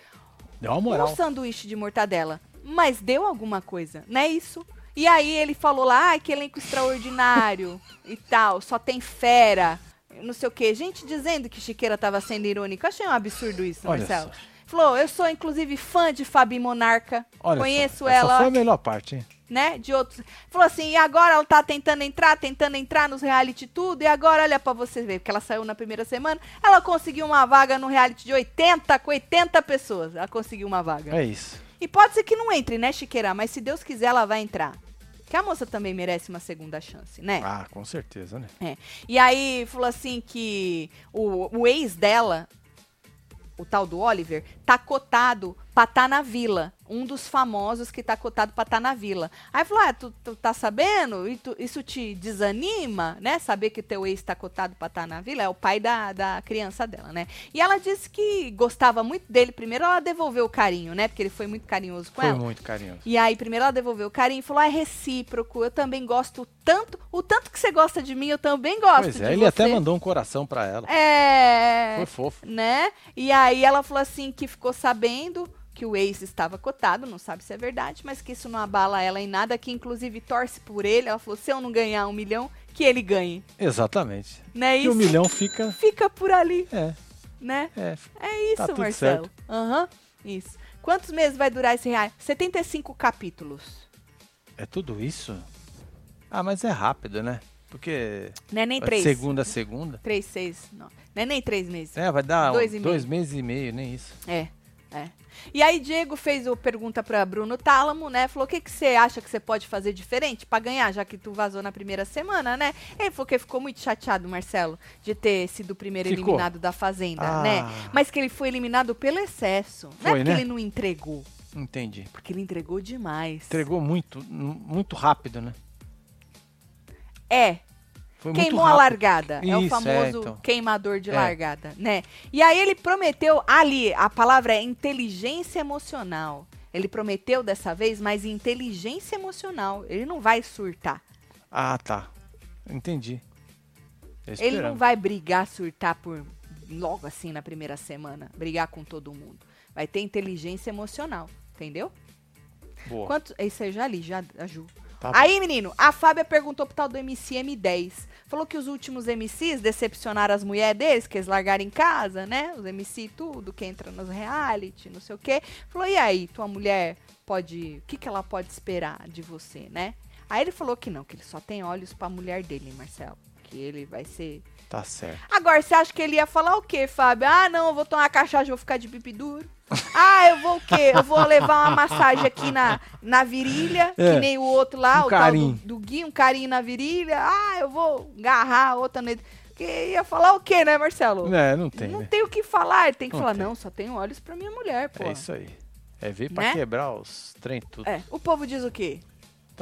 Deu uma moral. Um sanduíche de mortadela. Mas deu alguma coisa, não é isso? E aí ele falou lá, ai, que elenco extraordinário e tal, só tem fera, não sei o quê. Gente dizendo que Chiqueira tava sendo irônico. Eu achei um absurdo isso, Olha Marcelo. só. Falou, eu sou inclusive fã de Fabi Monarca. Olha conheço só. Essa ela, foi a melhor parte, hein? né? De outros. Falou assim, e agora ela tá tentando entrar, tentando entrar nos reality tudo, e agora olha pra você ver, porque ela saiu na primeira semana, ela conseguiu uma vaga no reality de 80 com 80 pessoas. Ela conseguiu uma vaga. É isso. E pode ser que não entre, né, Chiqueira? Mas se Deus quiser, ela vai entrar. Que a moça também merece uma segunda chance, né? Ah, com certeza, né? É. E aí falou assim que o, o ex dela, o tal do Oliver, tá cotado pra tá na vila. Um dos famosos que tá cotado pra tá na vila. Aí falou: Ah, tu, tu tá sabendo? E tu- isso te desanima, né? Saber que teu ex tá cotado pra tá na vila? É o pai da, da criança dela, né? E ela disse que gostava muito dele. Primeiro ela devolveu o carinho, né? Porque ele foi muito carinhoso com Foi ela. muito carinhoso. E aí, primeiro ela devolveu o carinho e falou: ah, é recíproco, eu também gosto tanto. O tanto que você gosta de mim, eu também gosto Pois de é, você. ele até mandou um coração pra ela. É. Foi fofo. Né? E aí ela falou assim que ficou sabendo que o ex estava cotado, não sabe se é verdade, mas que isso não abala ela em nada, que inclusive torce por ele. Ela falou: se eu não ganhar um milhão, que ele ganhe. Exatamente. Não é E o milhão fica. Fica por ali, É, né? é. É isso, Tá Marcelo. Aham, isso. Quantos meses vai durar esse real? 75 capítulos. É tudo isso? Ah, mas é rápido, né? Porque. Não é nem três. Segunda a segunda. Três, seis, não. Não é nem três meses. É, vai dar Dois dois, e dois meses e meio, nem isso. É, é. E aí Diego fez o pergunta pra Bruno Tálamo, né? Falou: "O que que você acha que você pode fazer diferente pra ganhar, já que tu vazou na primeira semana, né?" Ele falou que ficou muito chateado, Marcelo, de ter sido o primeiro Ficou? eliminado da fazenda, Ah. né? Mas que ele foi eliminado pelo excesso. não é Foi, porque né? ele não entregou, Entendi. porque ele entregou demais. Entregou muito, muito rápido, né? É, Foi queimou a largada. é o Isso, é, famoso então. queimador de É. largada, né? E aí ele prometeu ali, a palavra é inteligência emocional. Ele prometeu dessa vez, mas inteligência emocional. Ele não vai surtar. Ah, tá. Entendi. Ele não vai brigar, surtar por logo assim na primeira semana, brigar com todo mundo. Vai ter inteligência emocional, entendeu? Boa. Quanto, isso aí já li, já, a Ju. Tá Aí, menino, a Fábia perguntou pro tal do MC M10. Falou que os últimos MCs decepcionaram as mulheres deles, que eles largaram em casa, né? Os MC tudo, que entra nos reality, não sei o quê. Falou, e aí, tua mulher pode... O que, que ela pode esperar de você, né? Aí ele falou que não, que ele só tem olhos pra mulher dele, Marcelo. Que ele vai ser... Tá certo. Agora, você acha que ele ia falar o quê, Fábio? Ah, não, eu vou tomar cachaça, vou ficar de pipi duro. Ah, eu vou o quê? Eu vou levar uma massagem aqui na, na virilha, É, que nem o outro lá, um o tal carinho. do, do Gui, um carinho na virilha. Ah, eu vou agarrar a outra nele. Que ia falar o quê, né, Marcelo? É, não tem, não né? tem o que falar. Ele tem que Não falar, tem. não, só tenho olhos pra minha mulher, pô. É isso aí. É ver pra Né? quebrar os trem tudo. É, o povo diz o quê?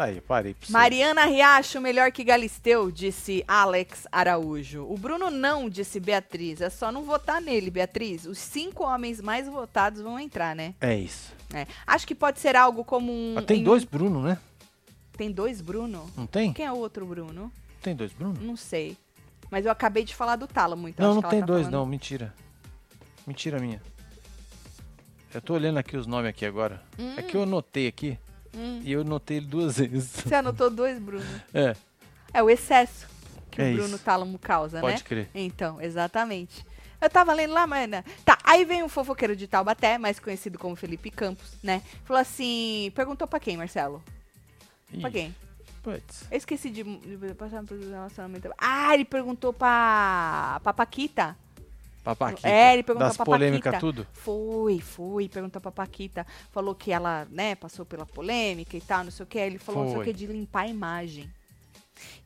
Aí, parei. Mariana Riacho, melhor que Galisteu, disse Alex Araújo. O Bruno não, disse Beatriz. É só não votar nele, Beatriz. Os cinco homens mais votados vão entrar, né? É isso. É. Acho que pode ser algo como um. Mas tem em- dois Bruno, né? Tem dois Bruno? Não tem? Quem é o outro Bruno? Tem dois Bruno? Não sei. Mas eu acabei de falar do Tálamo, então. não, não tem tá dois, falando- não. Mentira. Mentira minha. Eu tô olhando aqui os nomes aqui agora. É que eu anotei aqui Hum. e eu anotei ele duas <laughs> vezes. Você anotou dois Bruno? É, É o excesso que É o Bruno isso. Tálamo causa, né? pode crer. Então, exatamente. Eu tava lendo lá, mas... né? Tá, aí vem um fofoqueiro de Taubaté, mais conhecido como Felipe Campos, né? Falou assim... Perguntou pra quem, Marcelo? Pra Ih, quem? Putz. Eu esqueci de... de passar por relacionamento. Ah, ele perguntou pra... Pra Paquita. Papaquita. É, ele perguntou Das pra polêmicas Paquita. tudo? Foi, foi. Perguntou pra Paquita. Falou que ela, né, passou pela polêmica e tal, não sei o que. Ele falou não sei o Foi. que de limpar a imagem.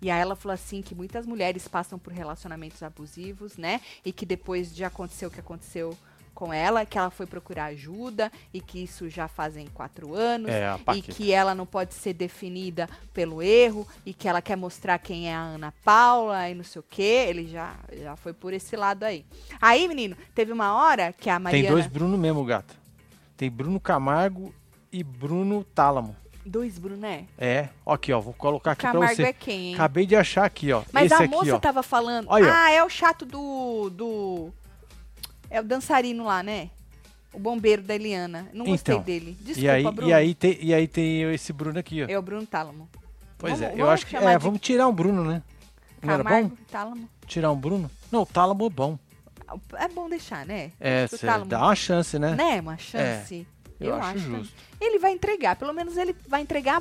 E aí ela falou assim que muitas mulheres passam por relacionamentos abusivos, né? E que depois de acontecer o que aconteceu com ela, que ela foi procurar ajuda e que isso já fazem quatro anos. É, E que ela não pode ser definida pelo erro e que ela quer mostrar quem é a Ana Paula e não sei o quê. Ele já, já foi por esse lado aí. Aí, menino, teve uma hora que a Tem Mariana... dois Bruno mesmo, gato. Tem Bruno Camargo e Bruno Tálamo. Dois Bruné? É, ó aqui, ó, vou colocar aqui pra Camargo você. é quem, hein? Acabei de achar aqui, ó. Mas Esse a aqui, moça ó. tava falando. Olha, ah, é o chato do. do. É o dançarino lá, né? O bombeiro da Eliana. Não gostei Então, dele. Desculpa, e aí, Bruno. e aí tem e aí tem esse Bruno aqui, ó. É o Bruno Tálamo. Pois vamos- é, eu acho que é, de vamos tirar um Bruno, né? Não era bom? Camargo Tálamo. Tirar um Bruno? Não, o Tálamo é bom. É bom deixar, né? É, que Tálamo- dá uma chance, né? Né? Uma chance. Eu, Eu acho, acho justo. Ele vai entregar. Pelo menos ele vai entregar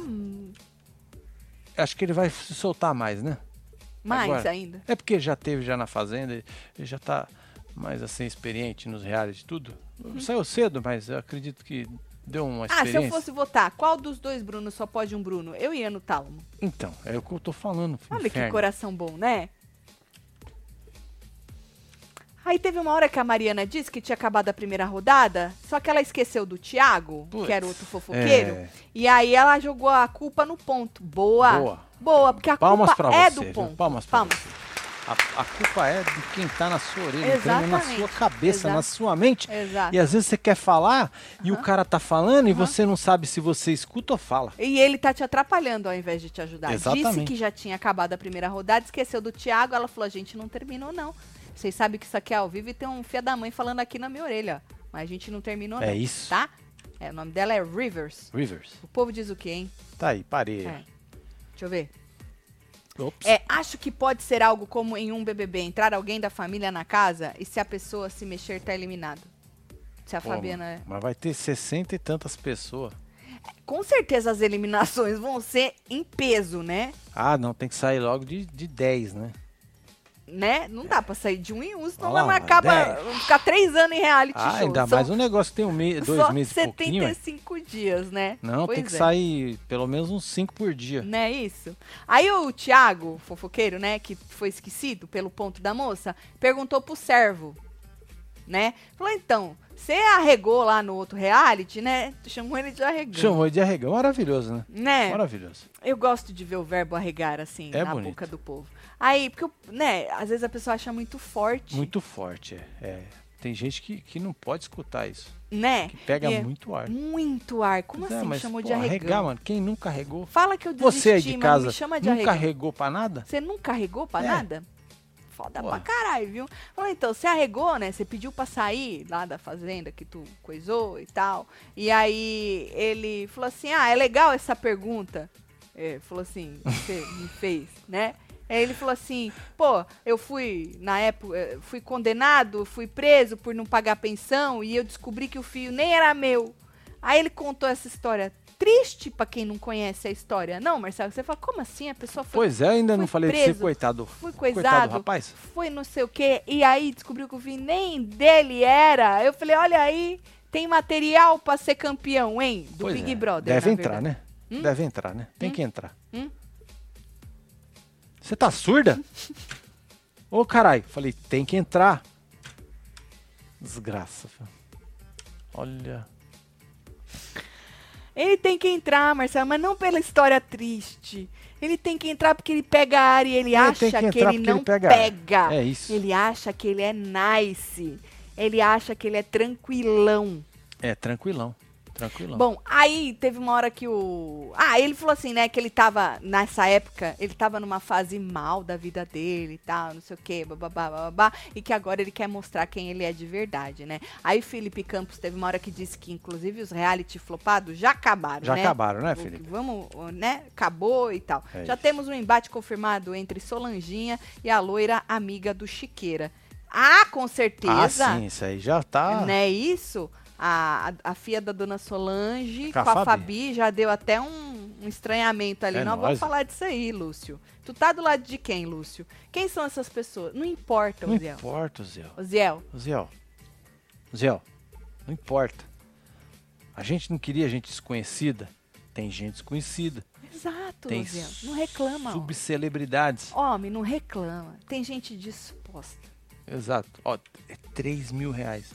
Acho que ele vai se soltar mais, né? mais Agora. ainda. É porque já teve já na fazenda, ele já tá mais assim experiente nos reality e tudo. Saiu cedo, mas eu acredito que deu uma Ah, se experiência. eu fosse votar, qual dos dois Bruno só pode um Bruno? Eu ia no Tálamo. Então, é o que eu tô falando. Olha que inferno. coração bom, né? Aí teve uma hora que a Mariana disse que tinha acabado a primeira rodada, só que ela esqueceu do Thiago, que era outro fofoqueiro, é. e aí ela jogou a culpa no ponto. Boa. Boa. Boa, porque a Palmas culpa é você, do viu? ponto. Palmas pra você. A, a culpa é de quem tá na sua orelha, entrando na sua cabeça, Exato. na sua mente. Exato. E às vezes você quer falar e o cara tá falando e você não sabe se você escuta ou fala. E ele tá te atrapalhando ao invés de te ajudar. Disse Exatamente. que já tinha acabado a primeira rodada, esqueceu do Thiago, ela falou, a gente não terminou não. Vocês sabem que isso aqui é ao vivo e tem um fia da mãe falando aqui na minha orelha. Mas a gente não terminou É não, isso. tá? É, o nome dela é Rivers. Rivers. O povo diz o quê, hein? Tá aí, parei. É. Deixa eu ver. Ops. É, acho que pode ser algo como em um BBB, entrar alguém da família na casa e se a pessoa se mexer tá eliminado. Se a Pô, Fabiana... é. Mas vai ter 60 e tantas pessoas. Com certeza as eliminações vão ser em peso, né? Ah, não, tem que sair logo de, de 10, né? Né? Não dá pra sair de um em um, senão Olha lá, acaba, vamos ficar três anos em reality Ah, show. ainda São mais um negócio que tem um mês, dois só meses e pouquinho. ué. 75 dias, né? Não, Pois tem que é. sair pelo menos uns 5 por dia. Não é isso? Aí o Thiago, fofoqueiro, né, que foi esquecido pelo ponto da moça, perguntou pro servo, né? Falou, então, você arregou lá no outro reality, né? Chamou ele de arregão. Chamou de arregão. Maravilhoso, né? Né? Maravilhoso. Eu gosto de ver o verbo arregar, assim, É na bonito. boca do povo. Aí, porque, né, às vezes a pessoa acha muito forte, Muito forte, é. É. Tem gente que, que não pode escutar isso. né? Que pega é muito ar. Muito ar. Como Pois é, assim mas, chamou pô, de arregão? arregar, mano. Quem nunca arregou? Fala que eu desisti, Você aí de casa não me chama de nunca arregão. arregou pra nada? Você nunca arregou pra É. nada? Foda Pô. pra caralho, viu? Falou, então, você arregou, né? Você pediu pra sair lá da fazenda que tu coisou e tal. E aí ele falou assim: ah, é legal essa pergunta. É, falou assim, você me fez, né? Aí ele falou assim, pô, eu fui, na época, eh, fui condenado, fui preso por não pagar pensão e eu descobri que o filho nem era meu. Aí ele contou essa história triste pra quem não conhece a história. Não, Marcelo, você fala, como assim? A pessoa foi Pois é, ainda não falei pra você, preso, coitado. fui Coitado coisado, do rapaz. foi não sei o quê, e aí descobriu que o fim nem dele era. Eu falei, olha aí, tem material pra ser campeão, hein? Do Pois Big é. Brother. Deve entrar, verdade. né? Hum? Deve entrar, né? Tem Hum? que entrar. Hum? Você tá surda? Ô, caralho. Falei, tem que entrar. Desgraça. filho. Olha. Ele tem que entrar, Marcelo, mas não pela história triste. Ele tem que entrar porque ele pega a área e ele, acha tem que, que ele porque ele não pega pega. É isso. Ele acha que ele é nice. Ele acha que ele é tranquilão. É, tranquilão. Tranquilão. Bom, aí teve uma hora que o. Ah, ele falou assim, né? Que ele tava, nessa época, ele tava numa fase mal da vida dele e tal, não sei o quê, bababá, bababá, e que agora ele quer mostrar quem ele é de verdade, né? Aí Felipe Campos teve uma hora que disse que, inclusive, os reality flopados já acabaram, Já né? acabaram, né, Felipe? Vamos, né? Acabou e tal. É já isso. temos um embate confirmado entre Solanginha e a loira amiga do Chiqueira. Ah, com certeza. Ah, sim, isso aí já tá. Não é isso? A, a, a filha da dona Solange Com com a a, Fabi. Fabi. já deu até um, um estranhamento ali. É Nós nóis. vamos falar disso aí, Lúcio. Tu tá do lado de quem, Lúcio? Quem são essas pessoas? Não importa, Não Oziel. importa, Zé. Oziel, Zé, Zé, não importa. A gente não queria gente desconhecida. Tem gente desconhecida. exato, Tem Oziel. Não reclama. subcelebridades. Homem, não reclama. Tem gente disposta. Exato. Ó, é 3 mil reais.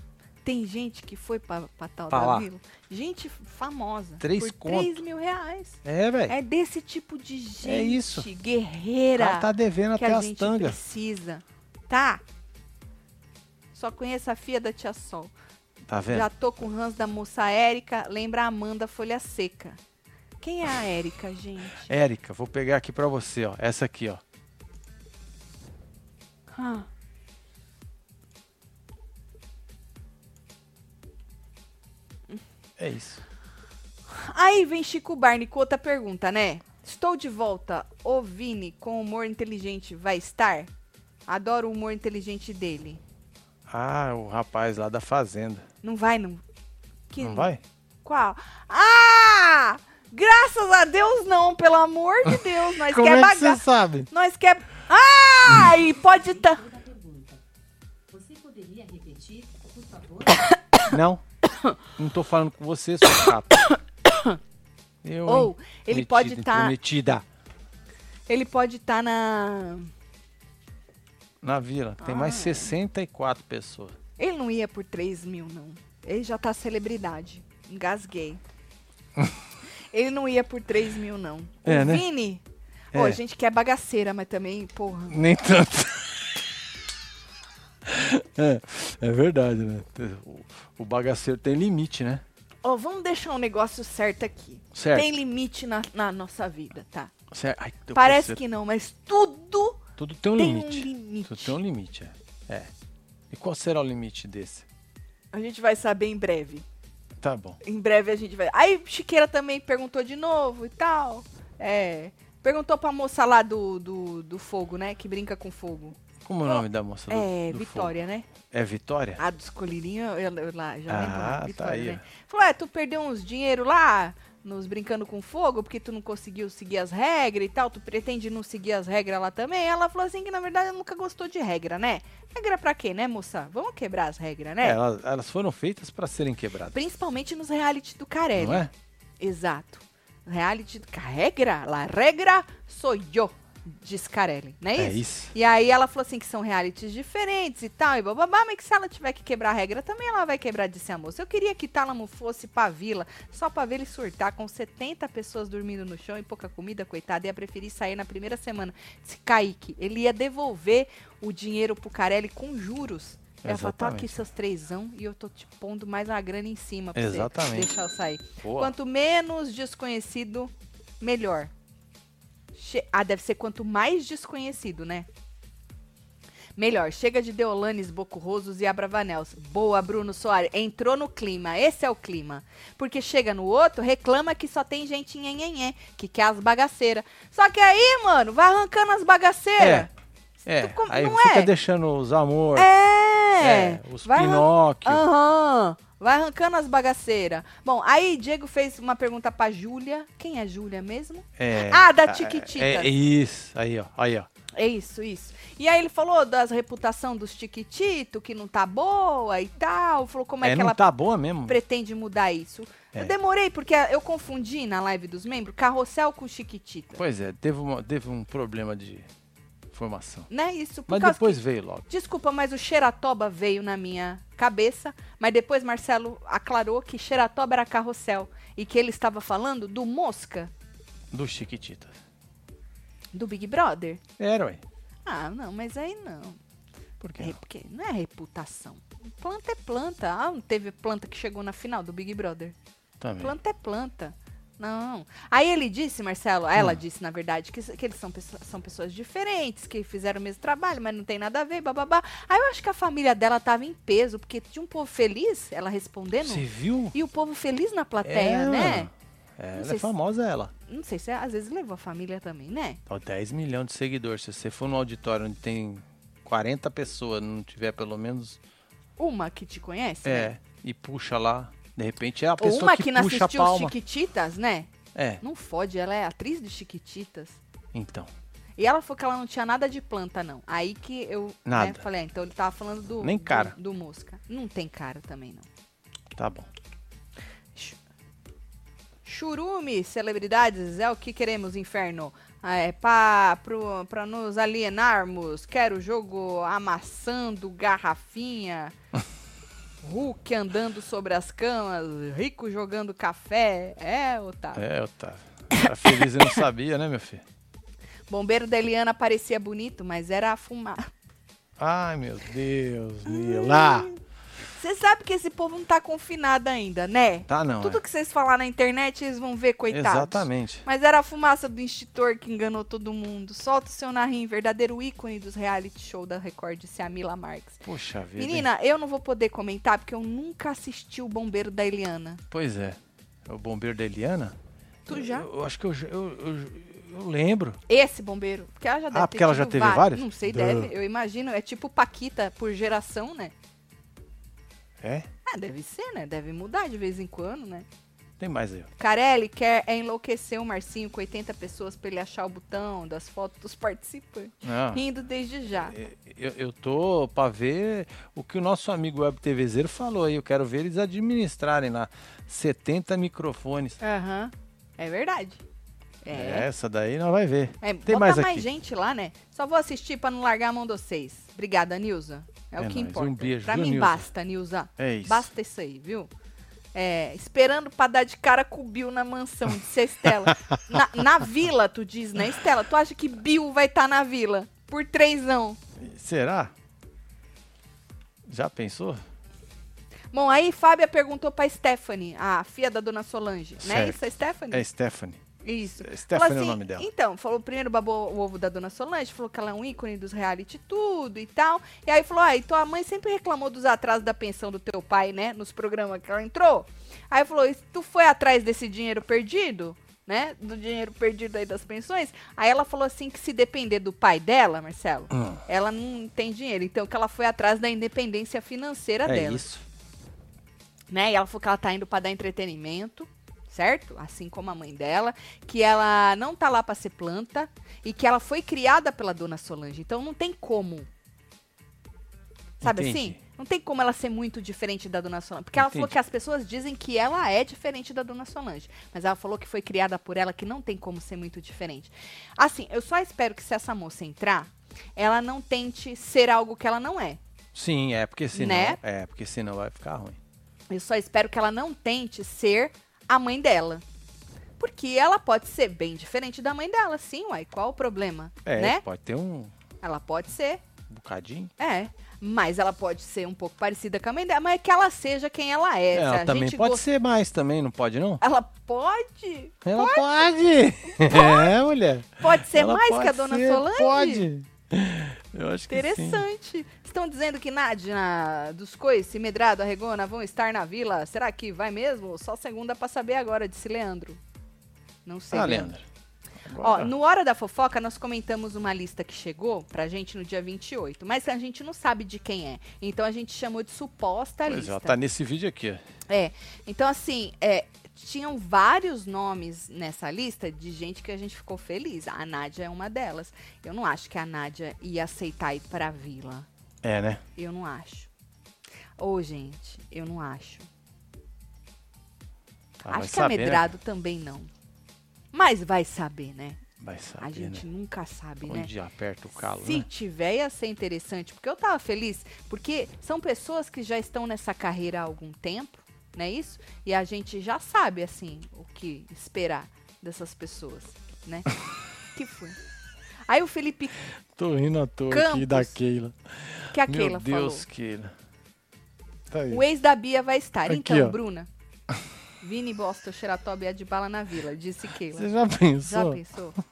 Tem gente que foi pra, pra tal Pra da lá. vila. Gente famosa. Três por conto. 3 mil reais. É, velho. É desse tipo de gente É isso. Guerreira cara tá devendo até as tangas. precisa. Tá? Só conheço a filha da tia Sol. Tá vendo? Já tô com o Hans da moça Érica. Lembra a Amanda Folha Seca. Quem é a Érica, gente? Érica, vou pegar aqui pra você, ó. Essa aqui, ó. Ah. É isso. Aí vem Chico Barney com outra pergunta, né? Estou de volta. O Vini com humor inteligente vai estar? Adoro o humor inteligente dele. Ah, o rapaz lá da fazenda. Não vai, não. Que- Não vai? Qual? Ah! Graças a Deus não, pelo amor de Deus. Nós Como quer é que você sabe? Nós quer. Ah! E pode tá. Você poderia repetir, por favor? Não. Não tô falando com você, sua chata. <coughs> Eu, hein? Ou ele pode estar. intrometida. Ele pode estar na. Na vila. Tem mais Ah. 64 pessoas. Ele não ia por 3 mil, não. Ele já tá celebridade. Engasguei. <laughs> Ele não ia por 3 mil, não. É, o né? Vini. É. a gente quer bagaceira, mas também, porra. Nem tanto. É, é verdade, né? O, bagaceiro tem limite, né? Ó, vamos deixar um negócio certo aqui. Certo. Tem limite na, na nossa vida, tá? Certo. Ai, Parece que não, mas tudo Tudo tem um tem um limite. limite. Tudo tem um limite, é. é. E qual será o limite desse? A gente vai saber em breve. Tá bom. Em breve a gente vai. Aí Chiqueira também perguntou de novo e tal. É. Perguntou pra moça lá do, do, do fogo, né? Que brinca com fogo. Como é o nome da moça do, é, do Vitória, né? fogo? É Vitória? A dos colírios, eu, eu lá já lembro. Ah, lá, tá Vitória, aí, né? Falou, é, tu perdeu uns dinheiro lá nos brincando com fogo porque tu não conseguiu seguir as regras e tal, tu pretende não seguir as regras lá também? Ela falou assim que na verdade ela nunca gostou de regra, né? Regra pra quê, né, moça? Vamos quebrar as regras, né? É, elas, elas foram feitas para serem quebradas. Principalmente nos reality do Carelli. Não é? Exato. Reality do regra, la regra sou eu, diz Carelli, não é isso? É isso. E aí ela falou assim que são realities diferentes e tal, e bababá, mas que se ela tiver que quebrar a regra, também ela vai quebrar, disse a moça. Eu queria que Tálamo fosse pra vila, só pra ver ele surtar, com 70 pessoas dormindo no chão e pouca comida, coitada, ia preferir sair na primeira semana. Disse Kaique, ele ia devolver o dinheiro pro Carelli com juros. Ela falou, tá aqui seus trêsão e eu tô te pondo mais uma grana em cima pra Exatamente. você deixar eu sair. Boa. Quanto menos desconhecido, melhor. Che- ah, deve ser quanto mais desconhecido, né? Melhor. Chega de Deolanes, Bocurrosos e Abravanels. Boa, Bruno Soares. Entrou no clima. Esse é o clima. Porque chega no outro, reclama que só tem gente nhenhenhé, que quer as bagaceiras. Só que aí, mano, vai arrancando as bagaceiras. É, Tu com- aí não fica é? deixando os amor, É. é, os Pinóquio. Aham. Vai arrancando as bagaceiras. Bom, aí Diego fez uma pergunta pra Júlia. Quem é Júlia mesmo? É, Ah, da é, Tiquititas. É, isso, aí ó, aí ó. É isso, isso. E aí ele falou das reputação dos Tiquitito, que não tá boa e tal. Falou como é, É, que não ela tá boa mesmo? pretende mudar isso. É. Eu demorei, porque eu confundi na live dos membros carrossel com Chiquitita. Pois é, teve, uma- teve um problema de formação. Né? Isso Mas depois que- veio logo. Desculpa, mas o Xeratoba veio na minha cabeça, mas depois Marcelo aclarou que Xeratoba era carrossel e que ele estava falando do Mosca, Do Chiquititas. do Big Brother. Era, ué. Ah, não, mas aí não. Por quê? É, porque não é reputação. Planta é planta. Ah, não teve planta que chegou na final do Big Brother. Também. Planta é planta. Não. Aí ele disse, Marcelo, ela Hum. disse, na verdade, que, que eles são, são pessoas diferentes, que fizeram o mesmo trabalho, mas não tem nada a ver, bababá. Aí eu acho que a família dela tava em peso, porque tinha um povo feliz, ela respondendo, Você viu? e o povo feliz na plateia, É, né? É, ela é se- famosa, ela. Não sei se às vezes levou a família também, né? Ó, 10 milhões de seguidores. Se você for num auditório onde tem 40 pessoas, não tiver pelo menos. Uma que te conhece, É, né? e puxa lá. De repente é a pessoa uma que, que, não puxa a assistiu os palma. Chiquititas, né? É, Não fode, ela é atriz de Chiquititas. então. E ela falou que ela não tinha nada de planta, não. Aí que eu né, Nada. falei, ah, então ele tava falando do. Nem do- cara. Do, mosca. Não tem cara também, não. Tá bom. Chu- Churume, celebridades, é o que queremos, inferno. Ah, É pra nos alienarmos. Quero o jogo amassando garrafinha. <laughs> Hulk andando sobre as camas, rico jogando café. É, Otávio. É, Otávio. Era feliz e não sabia, né, meu filho? Bombeiro da Eliana parecia bonito, mas era a fumar. Ai, meu Deus, Mila. Você sabe que esse povo não tá confinado ainda, né? Tá não, Tudo é. que vocês falar na internet, eles vão ver, coitados. Exatamente. Mas era a fumaça do extintor que enganou todo mundo. Solta o seu narrim, verdadeiro ícone dos reality show da Record, disse a Mila Marques. Puxa vida. hein? Menina, eu não vou poder comentar porque eu nunca assisti o Bombeiro da Eliana. Pois é. O bombeiro da Eliana? Tu já? Eu, eu acho que eu, eu, eu, eu lembro. Esse bombeiro. Porque ela já deve Ah, porque ela já teve vários? Não sei, deve. Eu imagino. É tipo Paquita por geração, né? É? Ah, deve ser, né? Deve mudar de vez em quando, né? Tem mais aí. Carelli quer é enlouquecer o Marcinho com 80 pessoas pra ele achar o botão das fotos dos participantes. Não. Rindo desde já. Eu, eu tô pra ver o que o nosso amigo Web TVzeiro falou aí. Eu quero ver eles administrarem lá 70 microfones. Aham. É verdade. É. Essa daí nós vai ver. É, Tem mais mais, aqui. gente lá, né? Só vou assistir pra não largar a mão de vocês. Obrigada, Nilza. É, É o que nóis. importa. Um beijo, pra viu, mim Nilza? basta, Nilza. É isso. Basta isso aí, viu? É, esperando pra dar de cara com o Bill na mansão, disse a Estela. <laughs> na, na vila, tu diz, né, Estela? Tu acha que Bill vai estar na vila? Por trêsão. Será? Já pensou? Bom, aí Fábia perguntou pra Stephanie, a filha da dona Solange, né? Certo. Isso é Stephanie? É Stephanie. Isso. É Stephanie é o assim, nome dela. Então, falou primeiro babou o ovo da dona Solange, falou que ela é um ícone dos reality tudo e tal. E aí falou: ah, e tua mãe sempre reclamou dos atrasos da pensão do teu pai, né? Nos programas que ela entrou. Aí falou: e tu foi atrás desse dinheiro perdido? Né? Do dinheiro perdido aí das pensões. Aí ela falou assim que se depender do pai dela, Marcelo, Hum. ela não tem dinheiro. Então que ela foi atrás da independência financeira É dela isso. né? E ela falou que ela tá indo pra dar entretenimento, certo? Assim como a mãe dela, que ela não tá lá pra ser planta e que ela foi criada pela dona Solange. Então não tem como. Sabe Entendi. assim? Não tem como ela ser muito diferente da dona Solange. Porque ela falou Entendi. que as pessoas dizem que ela é diferente da dona Solange. Mas ela falou que foi criada por ela, que não tem como ser muito diferente. Assim, eu só espero que se essa moça entrar, ela não tente ser algo que ela não é. Sim, é porque senão, Né? é porque senão vai ficar ruim. Eu só espero que ela não tente ser a mãe dela. Porque ela pode ser bem diferente da mãe dela, sim, uai. Qual o problema? É, né? pode ter um Ela pode ser, bocadinho. é. Mas ela pode ser um pouco parecida com a mãe dela, mas é que ela seja quem ela é. Se ela também pode gost- ser mais também, não pode não? Ela pode? Ela pode. <laughs> É, mulher. Pode ser Ela mais pode que a dona ser, Solange? Pode. Eu acho que sim. Interessante. Estão dizendo que Nádia dos Coice, Medrado, Arregona vão estar na vila. Será que vai mesmo? Só segunda pra saber agora, disse Leandro. Não sei. Ah, Leandro. Leandro. Ó, no Hora da Fofoca, nós comentamos uma lista que chegou pra gente no dia 28, mas a gente não sabe de quem é. Então a gente chamou de suposta Pois é, lista. ela tá nesse vídeo aqui, ó. É. Então, assim, é, tinham vários nomes nessa lista de gente que a gente ficou feliz. A Nádia é uma delas. Eu não acho que a Nádia ia aceitar ir pra vila. É, né? Eu não acho. Ô, gente, eu não acho. Ah, acho que saber, a né? Medrado também não. Mas vai saber, né? Vai saber, A gente né? nunca sabe, né? Onde aperta o calo, Se né? tiver, ia ser interessante, porque eu tava feliz, porque são pessoas que já estão nessa carreira há algum tempo, não é isso? E a gente já sabe, assim, o que esperar dessas pessoas, né? <laughs> que foi? Aí o Felipe, Tô rindo à toa Campos. aqui da Keila. que a Meu Keila Deus, falou, Keila. Tá aí. o ex da Bia vai estar. Aqui, então, ó. Bruna, Vini Bosta, Xeratob e Adbala na vila, disse Keila. Você já Já pensou? <laughs>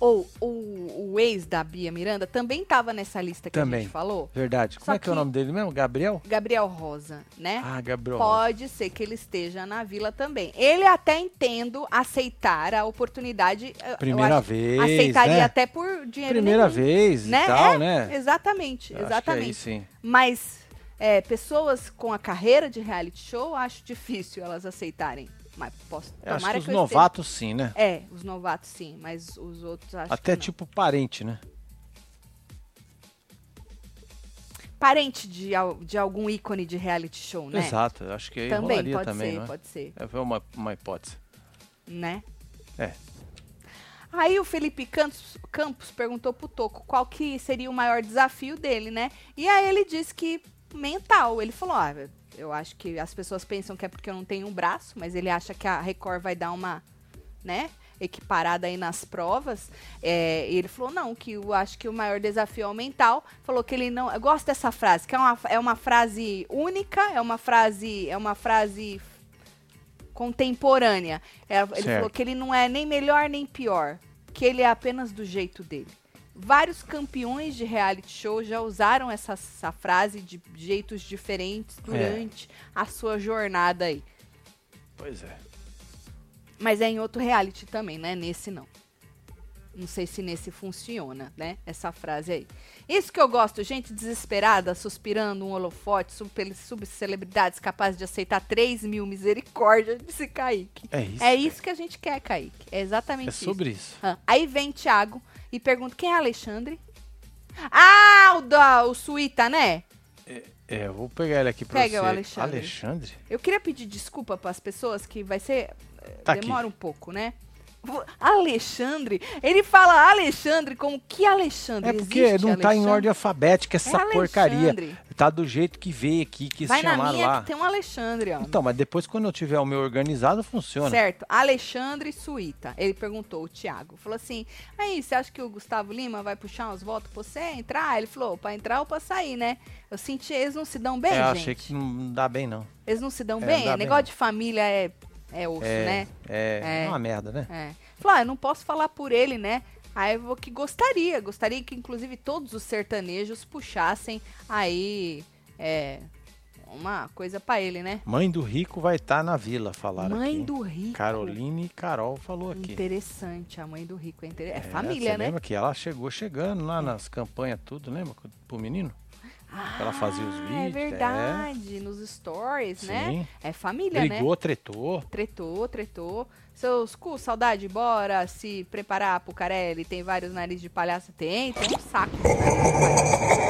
Ou o, o ex da Bia Miranda também tava nessa lista que a Também. gente falou. Verdade. Como Só é que é o que- nome dele mesmo? Gabriel? Gabriel Rosa, né? Ah, Gabriel. Pode ser que ele esteja na vila também. Ele até entendo aceitar a oportunidade. eu Primeira acho- vez, Aceitaria né? até por dinheiro Primeira nenhum, vez né? e tal, É, né? Exatamente, que exatamente. aí sim. Mas é, pessoas com a carreira de reality show, acho difícil elas aceitarem. Mas posso, Eu acho que os esteja- novatos sim, né? É, os novatos sim, mas os outros acho Até que tipo parente, né? Parente de, de algum ícone de reality show, né? Exato. Acho que aí Também, rolaria pode também, ser, não é? pode ser. É, uma, uma hipótese. né? É. Aí o Felipe Campos, Campos perguntou pro Toco qual que seria o maior desafio dele, né? E aí ele disse que mental. Ele falou: ah, eu acho que as pessoas pensam que é porque eu não tenho um braço, mas ele acha que a Record vai dar uma, né? Equiparada aí nas provas. É, ele falou: não, que eu acho que o maior desafio é o mental. Falou que ele não. Eu gosto dessa frase, que é uma, é uma frase única, é uma frase. É uma frase contemporânea. É, ele Certo. falou que ele não é nem melhor nem pior, que ele é apenas do jeito dele. Vários campeões de reality show já usaram essa, essa frase de jeitos diferentes durante a sua jornada aí. Pois é. Mas é em outro reality também, né? Nesse não. Não sei se nesse funciona, né? Essa frase aí. Isso que eu gosto, gente desesperada, suspirando um holofote, sub- subcelebridades capazes de aceitar 3 mil misericórdia, disse Kaique. É isso. É isso que a gente quer, Kaique. É exatamente É isso. sobre isso. Ah, aí vem Thiago e pergunta quem é Alexandre? Ah, o, da, o Suíta, né? É, eu vou pegar ele aqui pra Pega você. o Alexandre. Alexandre? Eu queria pedir desculpa para as pessoas que vai ser. eh, Tá aqui. demora um pouco, né? Alexandre, ele fala Alexandre como que Alexandre? É porque Existe não tá em Alexandre? ordem alfabética essa É porcaria. Alexandre. Tá do jeito que veio aqui, que Vai se minha lá. que tem um Alexandre, ó. Então, mas depois quando eu tiver o meu organizado, funciona. Certo, Alexandre Suíta. Ele perguntou, o Thiago. Falou assim: aí, você acha que o Gustavo Lima vai puxar uns votos pra você entrar? Ele falou: pra entrar ou pra sair, né? Eu senti, eles não se dão bem, É, eu gente. achei que não dá bem, não. Eles não se dão É, bem? não Negócio bem, de família é, é osso, É, né? é, É. é uma merda, né? É. Falou, ah, eu não posso falar por ele, né? Aí eu vou que gostaria, gostaria que inclusive todos os sertanejos puxassem aí é, uma coisa pra ele, né? Mãe do Rico vai estar na vila, falaram Mãe aqui. do Rico. Caroline e Carol falou aqui. Interessante, a mãe do Rico é, inter... é É, família, você né? lembra que ela chegou chegando lá nas campanhas, tudo, lembra? Pro menino? Ela fazia os Ah, vídeos, É é. verdade, nos stories, né? Sim. É família, né? Brigou, tretou. Tretou, tretou. Seus cu, saudade, bora se preparar pro Carelli. Tem vários narizes de palhaço. Tem, tem um saco nariz.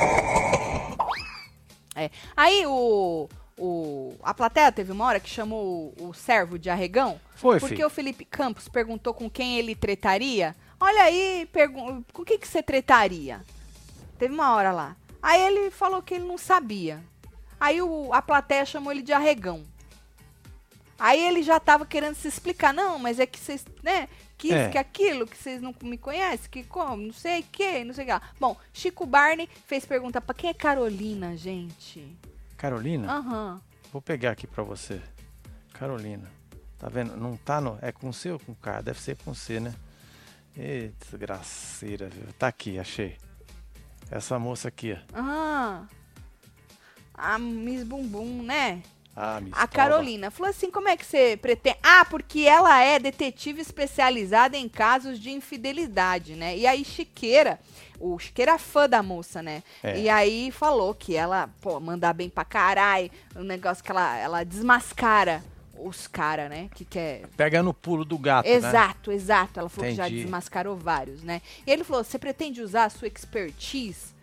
É. Aí o, o. A plateia teve uma hora que chamou o, o servo de arregão. Foi, Porque filho. o Felipe Campos perguntou com quem ele tretaria. Olha aí, com que, que você tretaria? Teve uma hora lá. Aí ele falou que ele não sabia. Aí o- a plateia chamou ele de arregão. Aí ele já tava querendo se explicar. Não, mas é que vocês, né? Que isso, É. que aquilo, que vocês não me conhecem, que como, não sei o que, não sei o que lá. Bom, Chico Barney fez pergunta pra quem é Carolina, gente? Carolina, Aham. vou pegar aqui pra você. Carolina. Tá vendo? Não tá no. É com C ou com K? Deve ser com C, né? Eita, desgraceira, viu? Tá aqui, achei. Essa moça aqui. Ah. A Miss Bumbum, né? Ah, me A Carolina falou assim: como é que você pretende. Ah, porque ela é detetive especializada em casos de infidelidade, né? E aí, Chiqueira, o Chiqueira é fã da moça, né? É. E aí falou que ela, pô, mandar bem pra caralho, um negócio que ela, ela desmascara os caras, né? Que quer. Pega no pulo do gato, né? Exato, exato. Ela falou que já Entendi. desmascarou vários, né? E ele falou: você pretende usar a sua expertise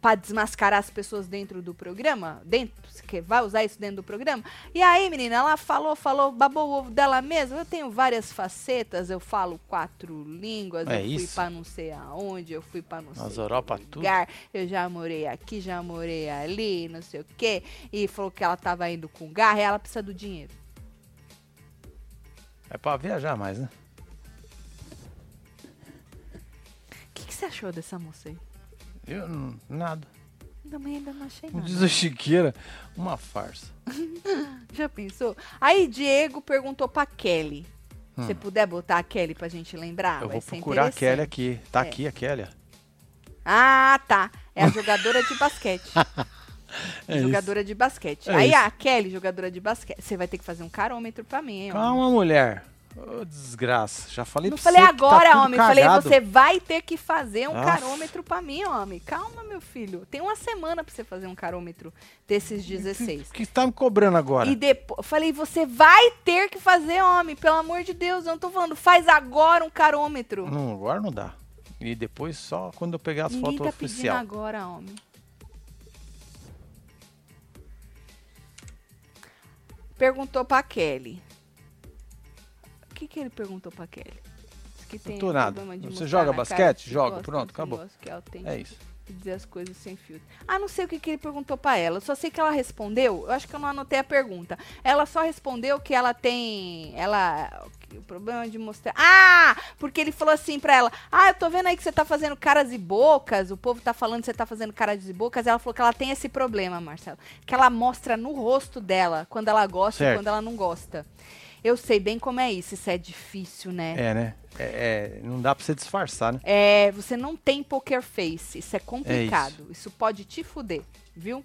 pra desmascarar as pessoas dentro do programa? Dentro, você quer- vai usar isso dentro do programa? E aí, menina, ela falou, falou, babou o ovo dela mesma. Eu tenho várias facetas, eu falo quatro línguas, É eu fui isso. pra não sei aonde, eu fui pra não Nas sei Europa, que tudo. lugar, eu já morei aqui, já morei ali, não sei o quê. E falou que ela tava indo com garra e ela precisa do dinheiro. É pra viajar mais, né? O que, que você achou dessa moça aí? Eu não. Nada. Também ainda não achei Como nada. diz o Chiqueira, uma farsa. <laughs> Já pensou? Aí Diego perguntou pra Kelly. Hum. Se puder botar a Kelly pra gente lembrar, eu vai vou ser procurar a Kelly interessante. aqui. Tá É. aqui a Kelly. ó. Ah, tá. É a jogadora de basquete. <laughs> É isso. jogadora de basquete. É Aí isso. a Kelly, jogadora de basquete. Você vai ter que fazer um carômetro pra mim, hein, homem? Calma, mulher. Ô, desgraça. Já falei Não pra falei você que tá agora, tudo homem. Falei, você vai ter que fazer um Aff. carômetro pra mim, homem. Calma, meu filho. Tem uma semana pra você fazer um carômetro desses 16. O que você tá me cobrando agora? E depois, falei, você vai ter que fazer, homem, pelo amor de Deus, eu não tô falando, faz agora um carômetro. Não, agora não dá. E depois só quando eu pegar as Ninguém fotos tá pedindo oficial. agora, homem. Perguntou pra Kelly. O que que ele perguntou pra Kelly? Que tem tô nada. Você joga basquete? gosta gosta Pronto, acabou. tem. É isso. dizer as coisas sem filtro. Ah, não sei o que, que ele perguntou pra ela. Eu só sei que ela respondeu. Eu acho que eu não anotei a pergunta. Ela só respondeu que ela tem. Ela. O problema de mostrar. Ah! Porque ele falou assim pra ela: Ah, eu tô vendo aí que você tá fazendo caras e bocas. O povo tá falando que você tá fazendo caras e bocas. Ela falou que ela tem esse problema, Marcelo. Que ela mostra no rosto dela quando ela gosta Certo. e quando ela não gosta. Eu sei bem como é isso. Isso é difícil, né? É, né? É, é, não dá pra você disfarçar, né? É, você não tem poker face. Isso é complicado. isso. pode te fuder, viu?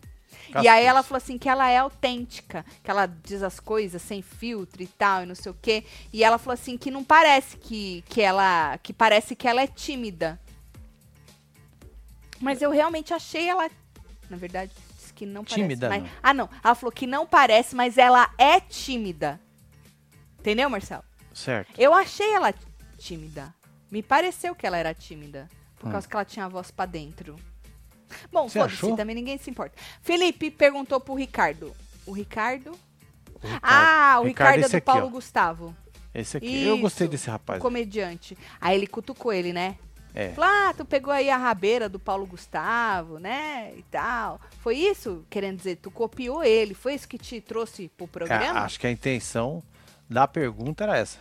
E Cascudo. aí ela falou assim que ela é autêntica, que ela diz as coisas sem filtro e tal, e não sei o quê. E ela falou assim que não parece que, que ela. que parece que ela é tímida. Mas eu realmente achei ela. Na verdade, disse que não parece. Tímida, mas- não. Ah, não. Ela falou que não parece, mas ela é tímida. Entendeu, Marcelo? Certo. Eu achei ela tímida. Me pareceu que ela era tímida. Por Hum. causa que ela tinha a voz pra dentro. Bom, foda-se, também ninguém se importa. Felipe perguntou pro Ricardo. O Ricardo? O Ricardo- Ah, o Ricardo, é esse do aqui, Paulo ó. Gustavo. Esse aqui. Eu gostei Isso, desse O rapaz. comediante. Aí ele cutucou ele, né? É. Falou, ah, tu pegou aí a rabeira do Paulo Gustavo, né? E tal. Foi isso? Querendo dizer, tu copiou ele. Foi isso que te trouxe pro É, programa? acho que a intenção da pergunta era essa.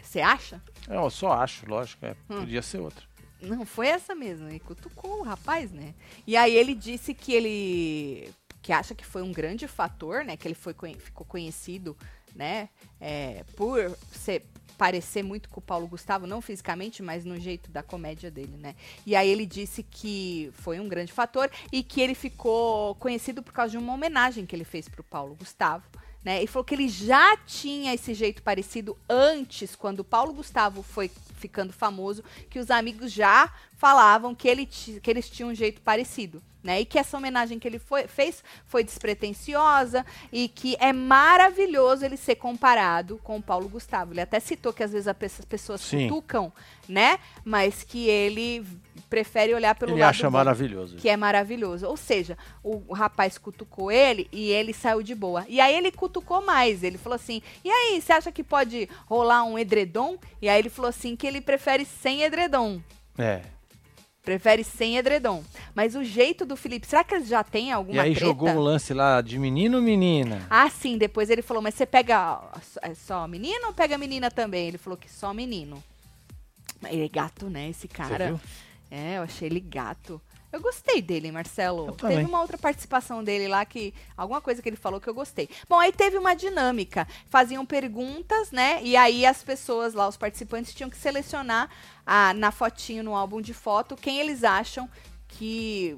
Você acha? Eu só acho, lógico. É, Hum. Podia ser outra. Não, foi essa mesmo. Ele cutucou o rapaz, né? E aí ele disse que ele. que acha que foi um grande fator, né? Que ele foi, ficou conhecido, né? é, por ser, parecer muito com o Paulo Gustavo, não fisicamente, mas no jeito da comédia dele, né? E aí ele disse que foi um grande fator e que ele ficou conhecido por causa de uma homenagem que ele fez pro Paulo Gustavo. Né, e falou que ele já tinha esse jeito parecido antes, quando o Paulo Gustavo foi ficando famoso, que os amigos já falavam que, ele que eles tinham um jeito parecido. Né? E que essa homenagem que ele foi- fez foi despretensiosa e que é maravilhoso ele ser comparado com o Paulo Gustavo. Ele até citou que às vezes as pessoas Sim. cutucam, né? Mas que ele prefere olhar pelo Ele lado acha bom maravilhoso. que é maravilhoso. Ou seja, o, o rapaz cutucou ele e ele saiu de boa. E aí ele cutucou mais. Ele falou assim: e aí, você acha que pode rolar um edredom? E aí ele falou assim que ele prefere sem edredom. É. Prefere sem edredom. Mas o jeito do Felipe, será que ele já tem alguma E aí treta? jogou um lance lá de menino ou menina? Ah, sim, depois ele falou, mas você pega é só menino ou pega menina também? Ele falou que só menino. Ele é gato, né, esse Você cara. viu? É, eu achei ele gato. Eu gostei dele, Marcelo. Teve uma outra participação dele lá que. Alguma coisa que ele falou que eu gostei. Bom, aí teve uma dinâmica. Faziam perguntas, né? E aí as pessoas lá, os participantes, tinham que selecionar ah, na fotinho, no álbum de foto, quem eles acham que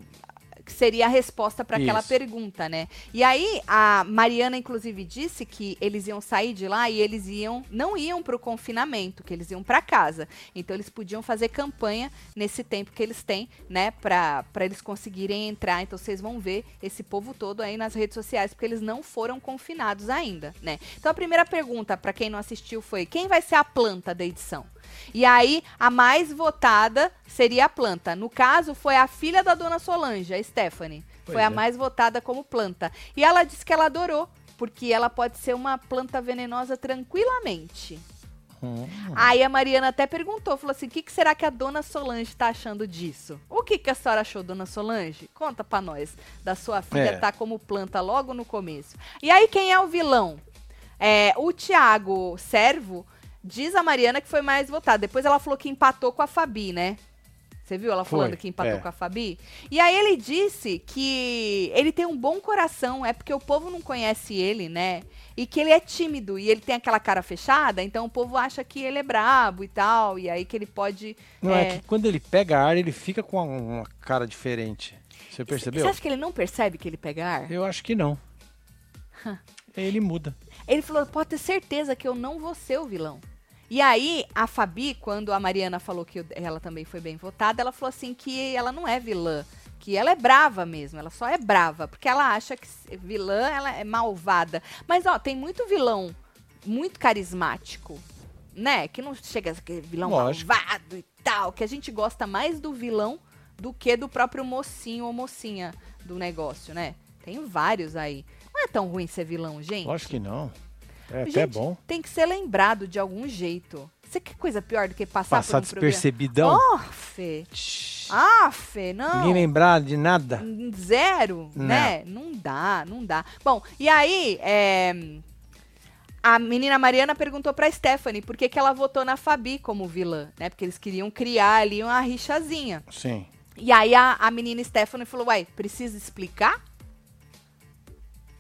que seria a resposta para aquela pergunta, né? E aí a Mariana inclusive disse que eles iam sair de lá e eles iam não iam para o confinamento, que eles iam para casa. Então eles podiam fazer campanha nesse tempo que eles têm, né, para para eles conseguirem entrar. Então vocês vão ver esse povo todo aí nas redes sociais porque eles não foram confinados ainda, né? Então a primeira pergunta para quem não assistiu foi: quem vai ser a planta da edição? E aí, a mais votada seria a planta. No caso, foi a filha da dona Solange, a Stephanie. Pois foi a é. mais votada como planta. E ela disse que ela adorou, porque ela pode ser uma planta venenosa tranquilamente. Hum. Aí a Mariana até perguntou, falou assim, o que, que será que a dona Solange tá achando disso? O que, que a senhora achou, dona Solange? Conta pra nós, da sua filha É. tá como planta logo no começo. E aí, quem é o vilão? É, o Tiago Servo diz a Mariana que foi mais votado. Depois ela falou que empatou com a Fabi, né? Você viu ela Foi, falando que empatou é. com a Fabi? E aí ele disse que ele tem um bom coração, é porque o povo não conhece ele, né? E que ele é tímido e ele tem aquela cara fechada, então o povo acha que ele é brabo e tal, e aí que ele pode. Não, é. é, que quando ele pega ar, ele fica com uma, uma cara diferente. Você percebeu? Você acha que ele não percebe que ele pega ar? Eu acho que não. ele muda. Ele falou: pode ter certeza que eu não vou ser o vilão. E aí, a Fabi, quando a Mariana falou que ela também foi bem votada, ela falou assim que ela não é vilã. Que ela é brava mesmo, ela só é brava, porque ela acha que vilã ela é malvada. Mas, ó, tem muito vilão muito carismático, né? Que não chega a ser vilão Lógico. malvado e tal, que a gente gosta mais do vilão do que do próprio mocinho ou mocinha do negócio, né? Tem vários aí. Não é tão ruim ser vilão, gente. Lógico que não. É até Gente, bom. Tem que ser lembrado de algum jeito. Você quer coisa pior do que passar, Passar por um programa? despercebidão. Oh, Fê. Ah, Fê, não. Ninguém lembrar de nada. Zero, Não. né? Não dá, não dá. Bom, e aí, é, a menina Mariana perguntou pra Stephanie por que, que ela votou na Fabi como vilã, né? Porque eles queriam criar ali uma rixazinha. Sim. E aí a, a menina Stephanie falou, uai, precisa explicar?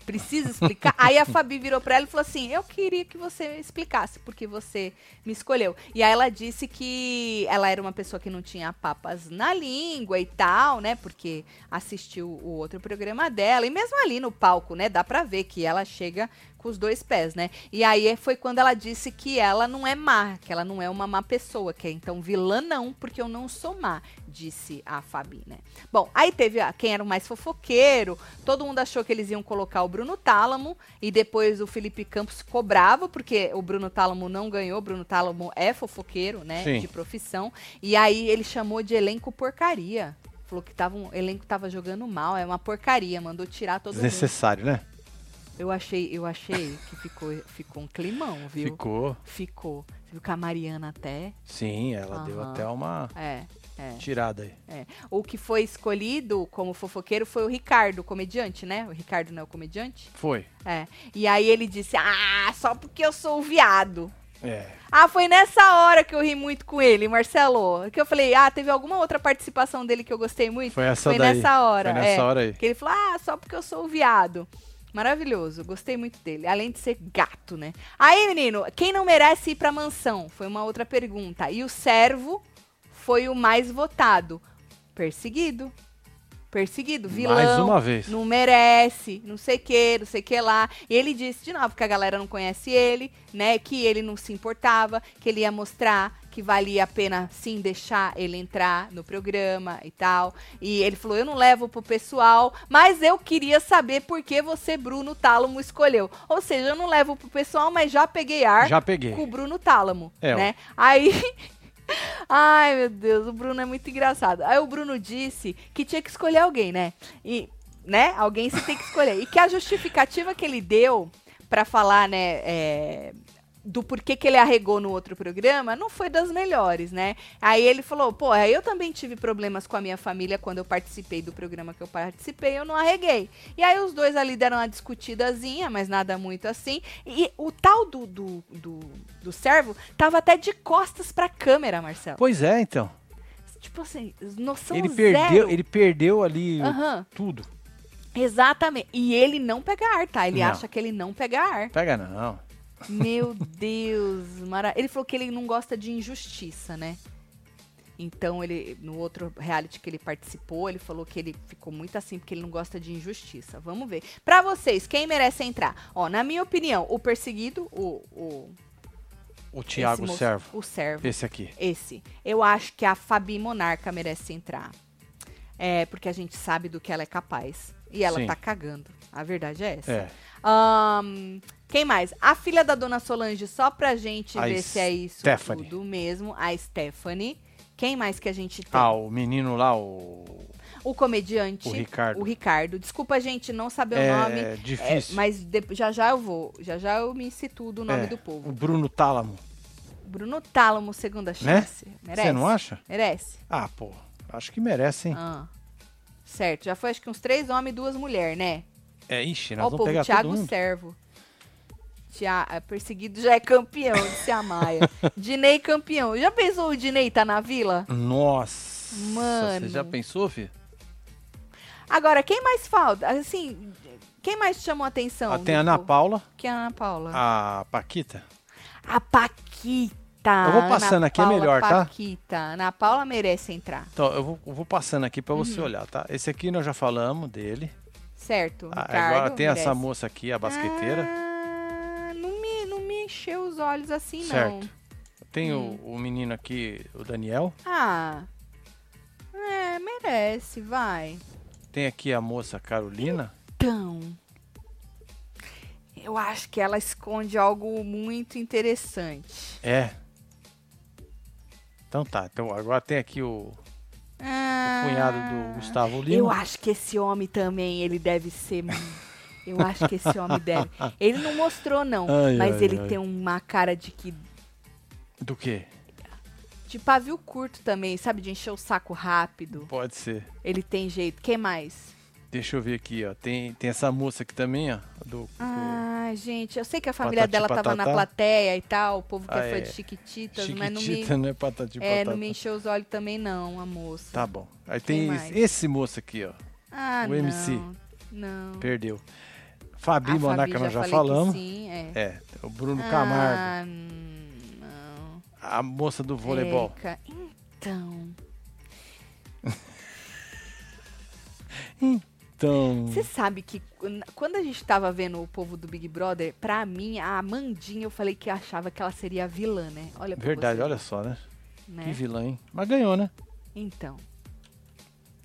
Precisa explicar? aí a Fabi virou pra ela e falou assim, eu queria que você explicasse porque você me escolheu. E aí ela disse que ela era uma pessoa que não tinha papas na língua e tal, né? Porque assistiu o outro programa dela. E mesmo ali no palco, né? Dá pra ver que ela chega com os dois pés, né? E aí foi quando ela disse que ela não é má, que ela não é uma má pessoa, que é então vilã não, porque eu não sou má, disse a Fabi, né? Bom, aí teve a- quem era o mais fofoqueiro, todo mundo achou que eles iam colocar o Bruno Tálamo, e depois o Felipe Campos ficou bravo, porque o Bruno Tálamo não ganhou, o Bruno Tálamo é fofoqueiro, né, Sim. de profissão, e aí ele chamou de elenco porcaria. Falou que tava um, o elenco tava jogando mal, é uma porcaria, mandou tirar todo mundo. Desnecessário, né? Eu achei, eu achei que ficou, ficou um climão, viu? Ficou. Ficou. Você viu que a Mariana até. Sim, ela deu Aham. até uma É, é, tirada aí. é. O que foi escolhido como fofoqueiro foi o Ricardo, o comediante, né? O Ricardo não é o comediante? Foi. É. E aí ele disse: Ah, só porque eu sou viado. É. Ah, foi nessa hora que eu ri muito com ele, Marcelo. Que eu falei, ah, teve alguma outra participação dele que eu gostei muito? Foi essa Foi daí. nessa hora. Foi nessa é. hora aí. Que ele falou, ah, só porque eu sou viado. Maravilhoso, gostei muito dele. Além de ser gato, né? Aí, menino, quem não merece ir pra mansão? Foi uma outra pergunta. E o servo foi o mais votado. Perseguido. Perseguido, vilão. Mais uma vez. Não merece, não sei o que, não sei o que lá. E ele disse de novo que a galera não conhece ele, né? Que ele não se importava, que ele ia mostrar que valia a pena sim deixar ele entrar no programa e tal. E ele falou: Eu não levo pro pessoal, mas eu queria saber por que você, Bruno Tálamo, escolheu. Ou seja, eu não levo pro pessoal, mas já peguei ar Já peguei. com o Bruno Tálamo, É, ó. né? Aí. <laughs> Ai, meu Deus, o Bruno é muito engraçado. Aí o Bruno disse que tinha que escolher alguém, né? E, né? Alguém você tem que escolher. E que a justificativa que ele deu pra falar, né, é, do porquê que ele arregou no outro programa não foi das melhores, né? Aí ele falou, pô, eu também tive problemas com a minha família quando eu participei do programa que eu participei, eu não arreguei. E aí os dois ali deram uma discutidazinha, mas nada muito assim. E o tal do, do, do, do servo tava até de costas pra câmera, Marcelo. Pois é, então. Tipo assim, noção ele zero. perdeu, ele perdeu ali Aham, tudo. exatamente. E ele não pega ar, tá? Ele Não. acha que ele não pega ar. Pega não. Meu Deus, mara... ele falou que ele não gosta de injustiça, né? Então ele no outro reality que ele participou, ele falou que ele ficou muito assim porque ele não gosta de injustiça. Vamos ver. Pra vocês, quem merece entrar? Ó, na minha opinião, o perseguido, o o O Thiago moço- Servo. o servo, Esse aqui. esse. Eu acho que a Fabi Monarca merece entrar. É, porque a gente sabe do que ela é capaz. E ela Sim. tá cagando. A verdade é essa. É. Ahn, quem mais? A filha da dona Solange, só pra gente A ver se é isso Stephanie. tudo mesmo. A Stephanie. Quem mais que a gente tem? Ah, o menino lá, o. O comediante. O Ricardo. O Ricardo. Desculpa, gente, não saber é o nome. É, difícil. mas de- já já eu vou. Já já eu me situo do nome É, do povo. O Bruno Tálamo. Bruno Tálamo, segunda Né? chance. Merece? Você não acha? Merece. Ah, pô. Acho que merece, hein? Ah. Certo. Já foi acho que uns três homens e duas mulheres, né? É, ixi, Ó nós o vamos povo, pegar Thiago todo mundo. Servo. Tia, é, perseguido já é campeão, disse a Maia. <laughs> Dinei campeão. Já pensou o Dinei tá na vila? Nossa. Mano. Você já pensou, filho? Agora, quem mais falta? Assim, quem mais chamou a atenção? Ah, tem a Ana? Paula, Quem é a Ana Paula? a Paquita. A Paquita. Eu vou passando Ana aqui, é Paula melhor, tá? Paquita. Ana Paula merece entrar. Então, eu vou, eu vou passando aqui pra Uhum. você olhar, tá? Esse aqui nós já falamos dele. Certo. Ah, agora tem essa merece. moça aqui, a basqueteira. Ah, os olhos assim, não. certo. Tem Hum. o, o menino aqui, o Daniel. Ah. É, merece, vai. Tem aqui a moça Carolina. Então. Eu acho que ela esconde algo muito interessante. É. Então tá. Então agora tem aqui o, o Ah, cunhado do Gustavo Lima. Eu acho que esse homem também, ele deve ser. <laughs> Eu acho que esse homem deve. Ele não mostrou, não. Ai, mas ai, ele ai. tem uma cara de que Do quê? De pavio curto também, sabe? De encher o saco rápido. Pode ser. Ele tem jeito. Quem mais? Deixa eu ver aqui, ó. Tem, tem essa moça aqui também, ó. Do, do- Ah, gente, eu sei que a família Patati dela tava na plateia e tal, o povo que Ah, é fã é. de Chiquititas, mas não me, Chiquitita, né? Patati é, patata. não me encheu os olhos também não, a moça. Tá bom. Aí Quem tem mais? esse, esse moço aqui, ó. Ah, o não. MC. Não. Perdeu. Fabi A Monaca, Fabi nós já que falamos. Sim, é. É, o Bruno Camargo. Ah, não. A moça do voleibol. Érica, Então, <laughs> Então. você sabe que quan- quando a gente tava vendo o povo do Big Brother, pra mim, a Amandinha, eu falei que eu achava que ela seria a vilã, né? Olha Verdade, você, olha só, né? né? Que vilã, hein? Mas ganhou, né? Então,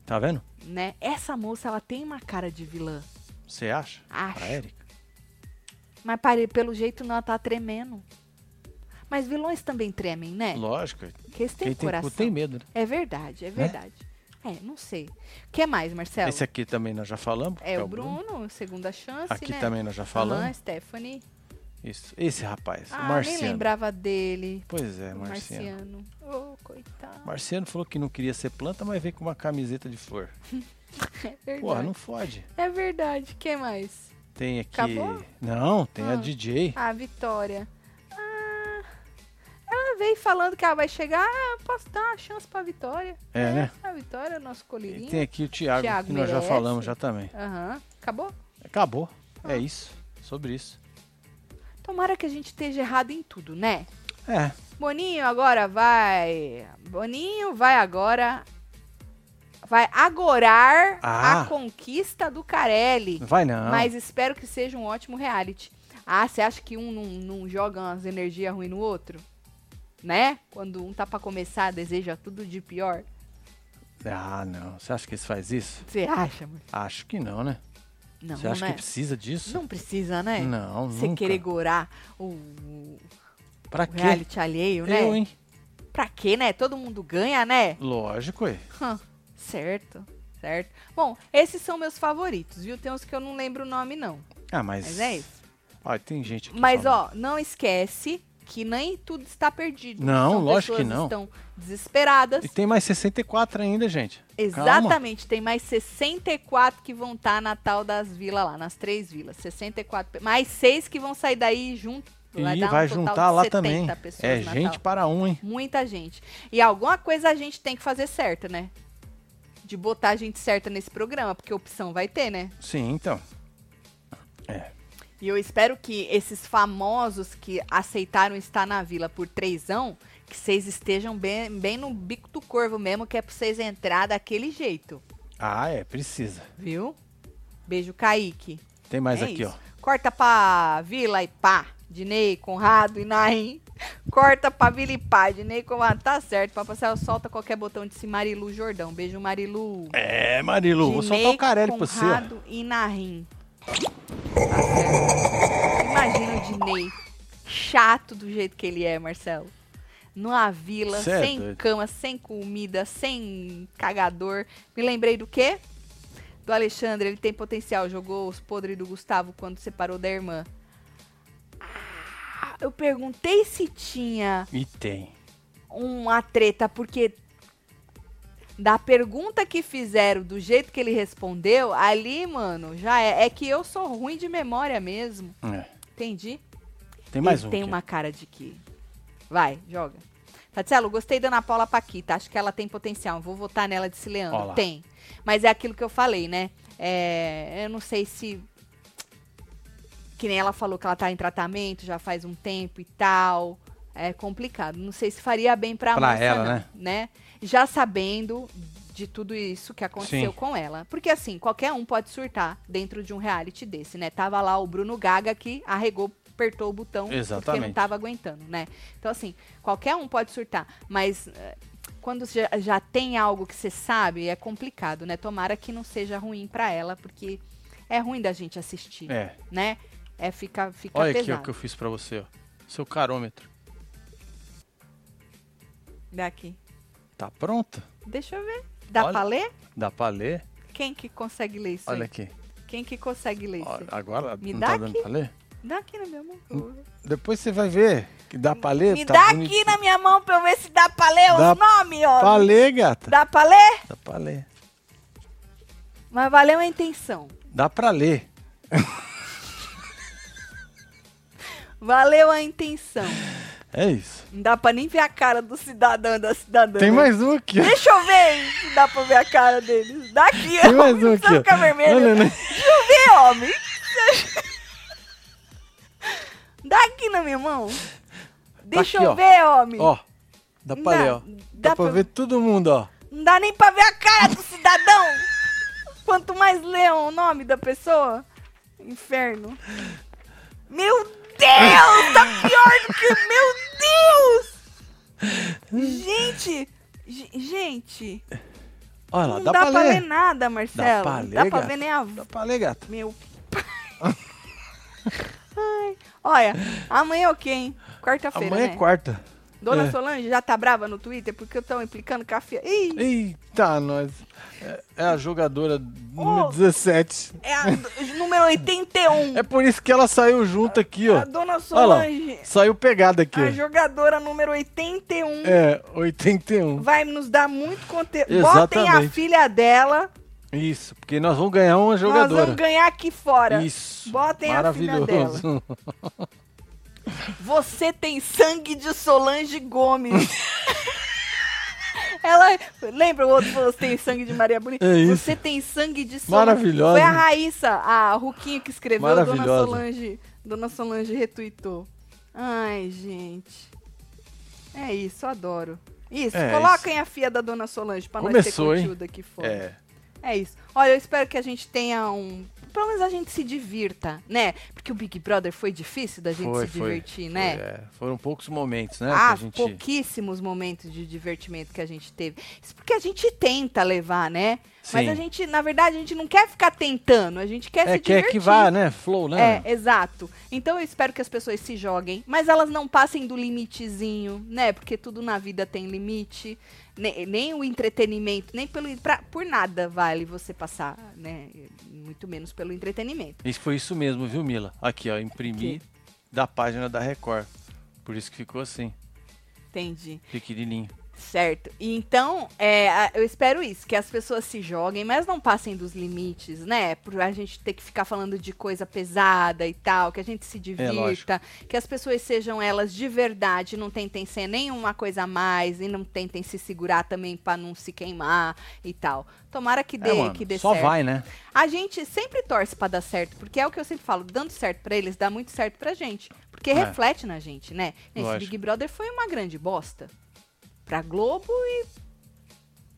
Tá vendo? né? Essa moça, ela tem uma cara de vilã. Você acha? Acho. A Érica? Mas pare- pelo jeito não, ela tá tremendo. Mas vilões também tremem, né? Lógico. Porque eles têm Quem tem coração. cu tem medo, né? É verdade, é verdade. É, não sei. O que mais, Marcelo? Esse aqui também nós já falamos. é que o Bruno, segunda chance, Aqui né? também nós já falamos. Aham, Stephanie. Isso. Esse rapaz, o Ah, nem Marciano. lembrava dele. Pois é, o Marciano. Marciano. Ô, coitado. Marciano falou que não queria ser planta, mas veio com uma camiseta de flor. <laughs> É verdade. Porra, não fode. É verdade. Quem mais? Tem aqui. Acabou? Não, tem a Ah. DJ. Ah, Vitória. Ah, ela veio falando que ela vai chegar. Ah, posso dar uma chance pra Vitória. É, né? A Vitória, é nosso E colírio. tem aqui o Thiago, Thiago que nós já merece. falamos já também. Aham. Acabou? Acabou. É Ah. isso. Sobre isso. Tomara que a gente esteja errado em tudo, né? É. Boninho agora vai. Boninho vai agora. Vai agorar Ah. a conquista do Carelli. Vai não. Mas espero que seja um ótimo reality. Ah, você acha que um não, não joga umas energias ruins no outro? Né? Quando um tá pra começar, deseja tudo de pior. Ah, não. Você acha que eles faz isso? Você acha, mano? Acho que não, né? Não, Você acha né? que precisa disso? Não precisa, né? Não, Você nunca. querer gorar o, Pra o quê? reality alheio, né? Eu, hein? Pra quê, né? Todo mundo ganha, né? Lógico. Hã, certo, certo. Bom, esses são meus favoritos, viu? Tem uns que eu não lembro o nome, não. Ah, mas... Mas é isso. Olha, tem gente aqui Mas, falando. ó, não esquece que nem tudo está perdido. Não, São lógico que pessoas não. estão desesperadas. E tem mais 64 ainda, gente. Exatamente, tem mais 64 que vão estar na tal das vilas lá, nas três vilas. 64, pe- mais seis que vão sair daí junto. E dar um vai juntar lá 70 também. É gente para um, hein? Muita gente. E alguma coisa a gente tem que fazer certa, né? De botar a gente certa nesse programa, porque opção vai ter, né? Sim, então. E eu espero que esses famosos que aceitaram estar na vila por trêsão, que vocês estejam bem, bem no bico do corvo mesmo, que é pra vocês entrar daquele jeito, Ah, é, precisa. viu? Beijo, Kaique. Tem mais É aqui, isso. ó. Corta pra Vila e pá, Dinei, Conrado e Naim. Corta pra Vila e pá, Dinei, Conrado. Tá certo, Papai Céu solta qualquer botão de cima, Marilu Jordão. Beijo, Marilu. É, Marilu, vou soltar Dinei, o Carelli pra você. Conrado e Narim. Certo. Imagina o Dinei. Chato do jeito que ele é, Marcelo. Numa vila, Cê é sem cama, sem comida, sem cagador. Me lembrei do quê? Do Alexandre, ele tem potencial. Jogou os podres do Gustavo quando separou da irmã. Ah, eu perguntei se tinha E tem. uma treta, porque da pergunta que fizeram, do jeito que ele respondeu, ali, mano, já é. É que eu sou ruim de memória mesmo. É. Entendi. Tem mais ele um. tem aqui. uma cara de que. Vai, joga. Tatielo, gostei da Ana Paula Paquita. Acho que ela tem potencial. Vou votar nela de Ó Leandro. lá. Tem. Mas é aquilo que eu falei, né? É, eu não sei se. Que nem ela falou que ela tá em tratamento já faz um tempo e tal. É complicado. Não sei se faria bem pra, Pra moça, ela, não, né? né? Já sabendo de tudo isso que aconteceu Sim. com ela. Porque assim, qualquer um pode surtar dentro de um reality desse, né? Tava lá o Bruno Gaga que arregou, apertou o botão porque não Exatamente. tava aguentando, né? Então assim, qualquer um pode surtar, mas eh, quando já, já tem algo que você sabe, é complicado, né? Tomara que não seja ruim pra ela, porque é ruim da gente assistir, É. né? É fica fica Olha aqui o pesado. que eu fiz pra você, ó. Seu carômetro. Daqui. Tá pronto? Deixa eu ver. Dá Olha. pra ler? Dá pra ler? Quem que consegue ler isso Olha aí? aqui. Quem que consegue ler isso agora Me não dá tá dando aqui. pra ler? Dá aqui na minha mão. ver. Depois você vai ver que dá pra ler. Me tá dá bonitinho. aqui na minha mão pra eu ver se dá pra ler Dá os nomes, ó. Pra ler, gata. Dá pra ler? Dá pra ler. Mas valeu a intenção. Dá pra ler. Valeu a intenção. É isso. Não dá pra nem ver a cara do cidadão da cidadã. Tem né? mais um aqui. Deixa eu ver se dá pra ver a cara deles. Daqui, Tem mais um Não aqui. ficar vermelho. Olha, né? Deixa eu ver, homem. Dá aqui na minha mão. Deixa aqui, eu ó. ver, homem. Ó, dá pra Dá- ler, ó. dá Dá, pra pra- ver todo mundo, ó. Não dá nem pra ver a cara do cidadão. Quanto mais lê o nome da pessoa, inferno. Meu Deus, tá pior do que... Meu Deus! Gente, ge- gente, Olha lá, não dá, dá, pra, ler. nada, Marcelo. pra ler, dá pra ver nem a... Dá pra ler, gata. Meu pai. <laughs> Ai, olha, amanhã é o quê, hein? Quarta-feira, Amanhã né? é quarta. Dona É. Solange já tá brava no Twitter porque eu tô implicando com a. Ih, Eita, nós. É, é a jogadora número Oh. 17. é a número 81. É por isso que ela saiu junto aqui, ó. A dona Olha lá, Solange, saiu pegada aqui. a jogadora número 81, É, 81. vai nos dar muito conteúdo. Botem a filha dela, Isso, porque nós vamos ganhar uma nós jogadora. vamos ganhar aqui fora. Isso. Botem a filha Maravilhoso. <laughs> Você tem sangue de Solange Gomes. Ela. Lembra o outro falou: você tem sangue de Maria Bonita? É isso. Você tem sangue de Solange. Maravilhosa. Foi a Raíssa, a Ruquinho que escreveu, Dona. Solange. Dona Solange retuitou. Ai, gente. É isso, adoro. Isso, É coloquem a fia da Dona Solange pra Começou, nós ter hein? conteúdo aqui fora. É. É isso. Olha, eu espero que a gente tenha um. Pelo menos a gente se divirta, né? Porque o Big Brother foi difícil da gente Foi, se foi, divertir, foi, né? é. Foram poucos momentos, né? Ah, gente... pouquíssimos momentos de divertimento que a gente teve. Isso porque a gente tenta levar, né? Mas Sim. a gente, na verdade, a gente não quer ficar tentando, a gente quer É, se quer divertir. que vá, né? Flow, né? É, exato. Então eu espero que as pessoas se joguem, mas elas não passem do limitezinho, né? Porque tudo na vida tem limite. Nem, nem o entretenimento, nem pelo pra- por nada vale você passar, né? Muito menos pelo entretenimento. Isso foi isso mesmo, viu, Mila? Aqui, ó, imprimi da página da Record. Por isso que ficou assim, Entendi. pequenininho. Certo. E Então, é, eu espero isso, que as pessoas se joguem, mas não passem dos limites, né? Por a gente ter que ficar falando de coisa pesada e tal, que a gente se divirta, que as pessoas sejam elas de verdade, não tentem ser nenhuma coisa a mais e não tentem se segurar também pra não se queimar e tal. Tomara que dê, é, mano, que dê só certo. vai, né? A gente sempre torce pra dar certo, porque é o que eu sempre falo, dando certo pra eles, dá muito certo pra gente. Porque É. reflete na gente, né? Esse. Big Brother foi uma grande bosta. Pra Globo e.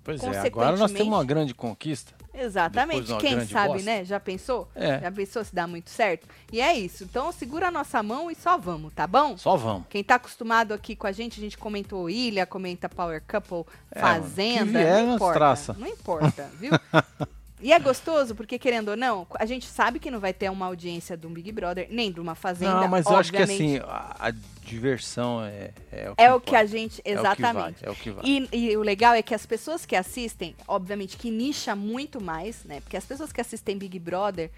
Pois é, agora nós temos uma grande conquista. Exatamente. Quem sabe, bosta. né? Já pensou? É. Já pensou se dá muito certo? E é isso. Então segura a nossa mão e só vamos, tá bom? Só vamos. Quem tá acostumado aqui com a gente, a gente comentou Ilha, comenta Power Couple, É, mano, Fazenda. que vier, não importa. traça. Não importa, viu? <laughs> E é gostoso, porque querendo ou não, a gente sabe que não vai ter uma audiência de um Big Brother, nem de uma Fazenda. Não, mas eu acho que assim, a, a diversão é, é o que É o que a gente. É o que Exatamente. vale, É o que vai. E, e o legal é que as pessoas que assistem, obviamente que nicha muito mais, né? Porque as pessoas que assistem Big Brother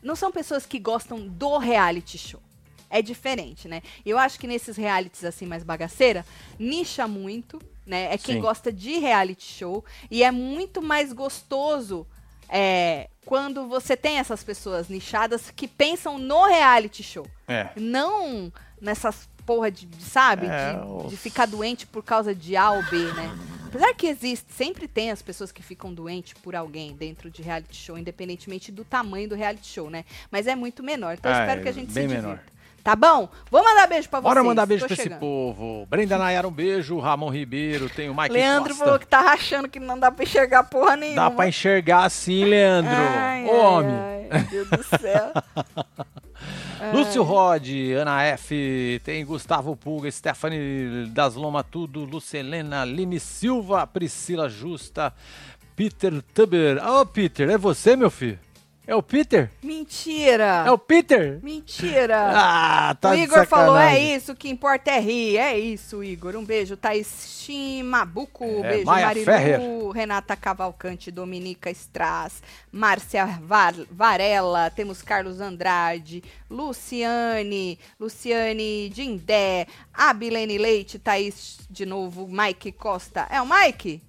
não são pessoas que gostam do reality show. É diferente, né? Eu acho que nesses realities assim mais bagaceira, nicha muito, né? É quem Sim. gosta de reality show e é muito mais gostoso é, quando você tem essas pessoas nichadas que pensam no reality show É. não nessas porra de, de, sabe, É, de, os- de ficar doente por causa de A ou B, né? Apesar que existe, sempre tem as pessoas que ficam doentes por alguém dentro de reality show, independentemente do tamanho do reality show, né? Mas é muito menor. Então eu Ah, espero é que a gente se menor. Tá bom? Vou mandar beijo pra vocês. Bora mandar beijo tô pra esse povo. Brenda Nayara, um beijo. Ramon Ribeiro, tem o Mike Leandro Costa. falou que tá rachando que não dá pra enxergar porra nenhuma. Dá pra enxergar assim, Leandro. Ai, Ô, ai, homem. ai, meu Deus do céu. <laughs> Lúcio Rod, Ana F, tem Gustavo Pulga, Stephanie das Loma Tudo, Lucelena, Line Silva, Priscila Justa, Peter Tuber. Ô, Peter, é você, meu filho? É o Peter? Mentira! É o Peter? Mentira! <laughs> Ah, tá o de Igor falou, é isso, o que importa é rir. É isso, Igor. Um beijo. Thaís Chimabuco, É, beijo. Maia Marilu, Ferrer. Renata Cavalcante, Dominica Stras, Márcia Var- Varela, temos Carlos Andrade, Luciane, Luciane Dindé, Abilene Leite, Thaís de novo, Mike Costa. É o Mike?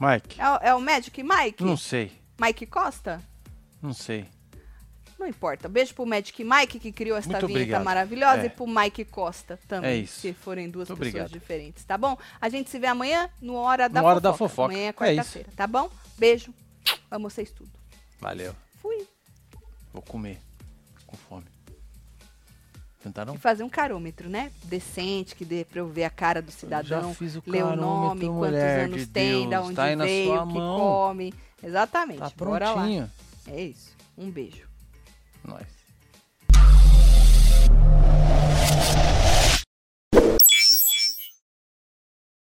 Mike, É o, é o Magic Mike? não sei, Mike Costa? Não sei. Não importa. Beijo pro Magic Mike, que criou essa Muito vinheta obrigado. maravilhosa, É. e pro Mike Costa também. É isso. Se forem duas Muito pessoas obrigado. diferentes, tá bom? A gente se vê amanhã no Hora da No Hora da Fofoca. Fofoca. Amanhã é É quarta-feira, tá bom? Beijo. Amo vocês tudo. Valeu. Fui. Vou comer. Com fome. Tentaram? E fazer um carômetro, né? Decente, que dê pra eu ver a cara do cidadão. Já fiz o ler o nome, quantos anos de tem, da Deus. onde Tá veio, o que mão. come. Exatamente. Tá Bora lá. É isso. Um beijo. Nós.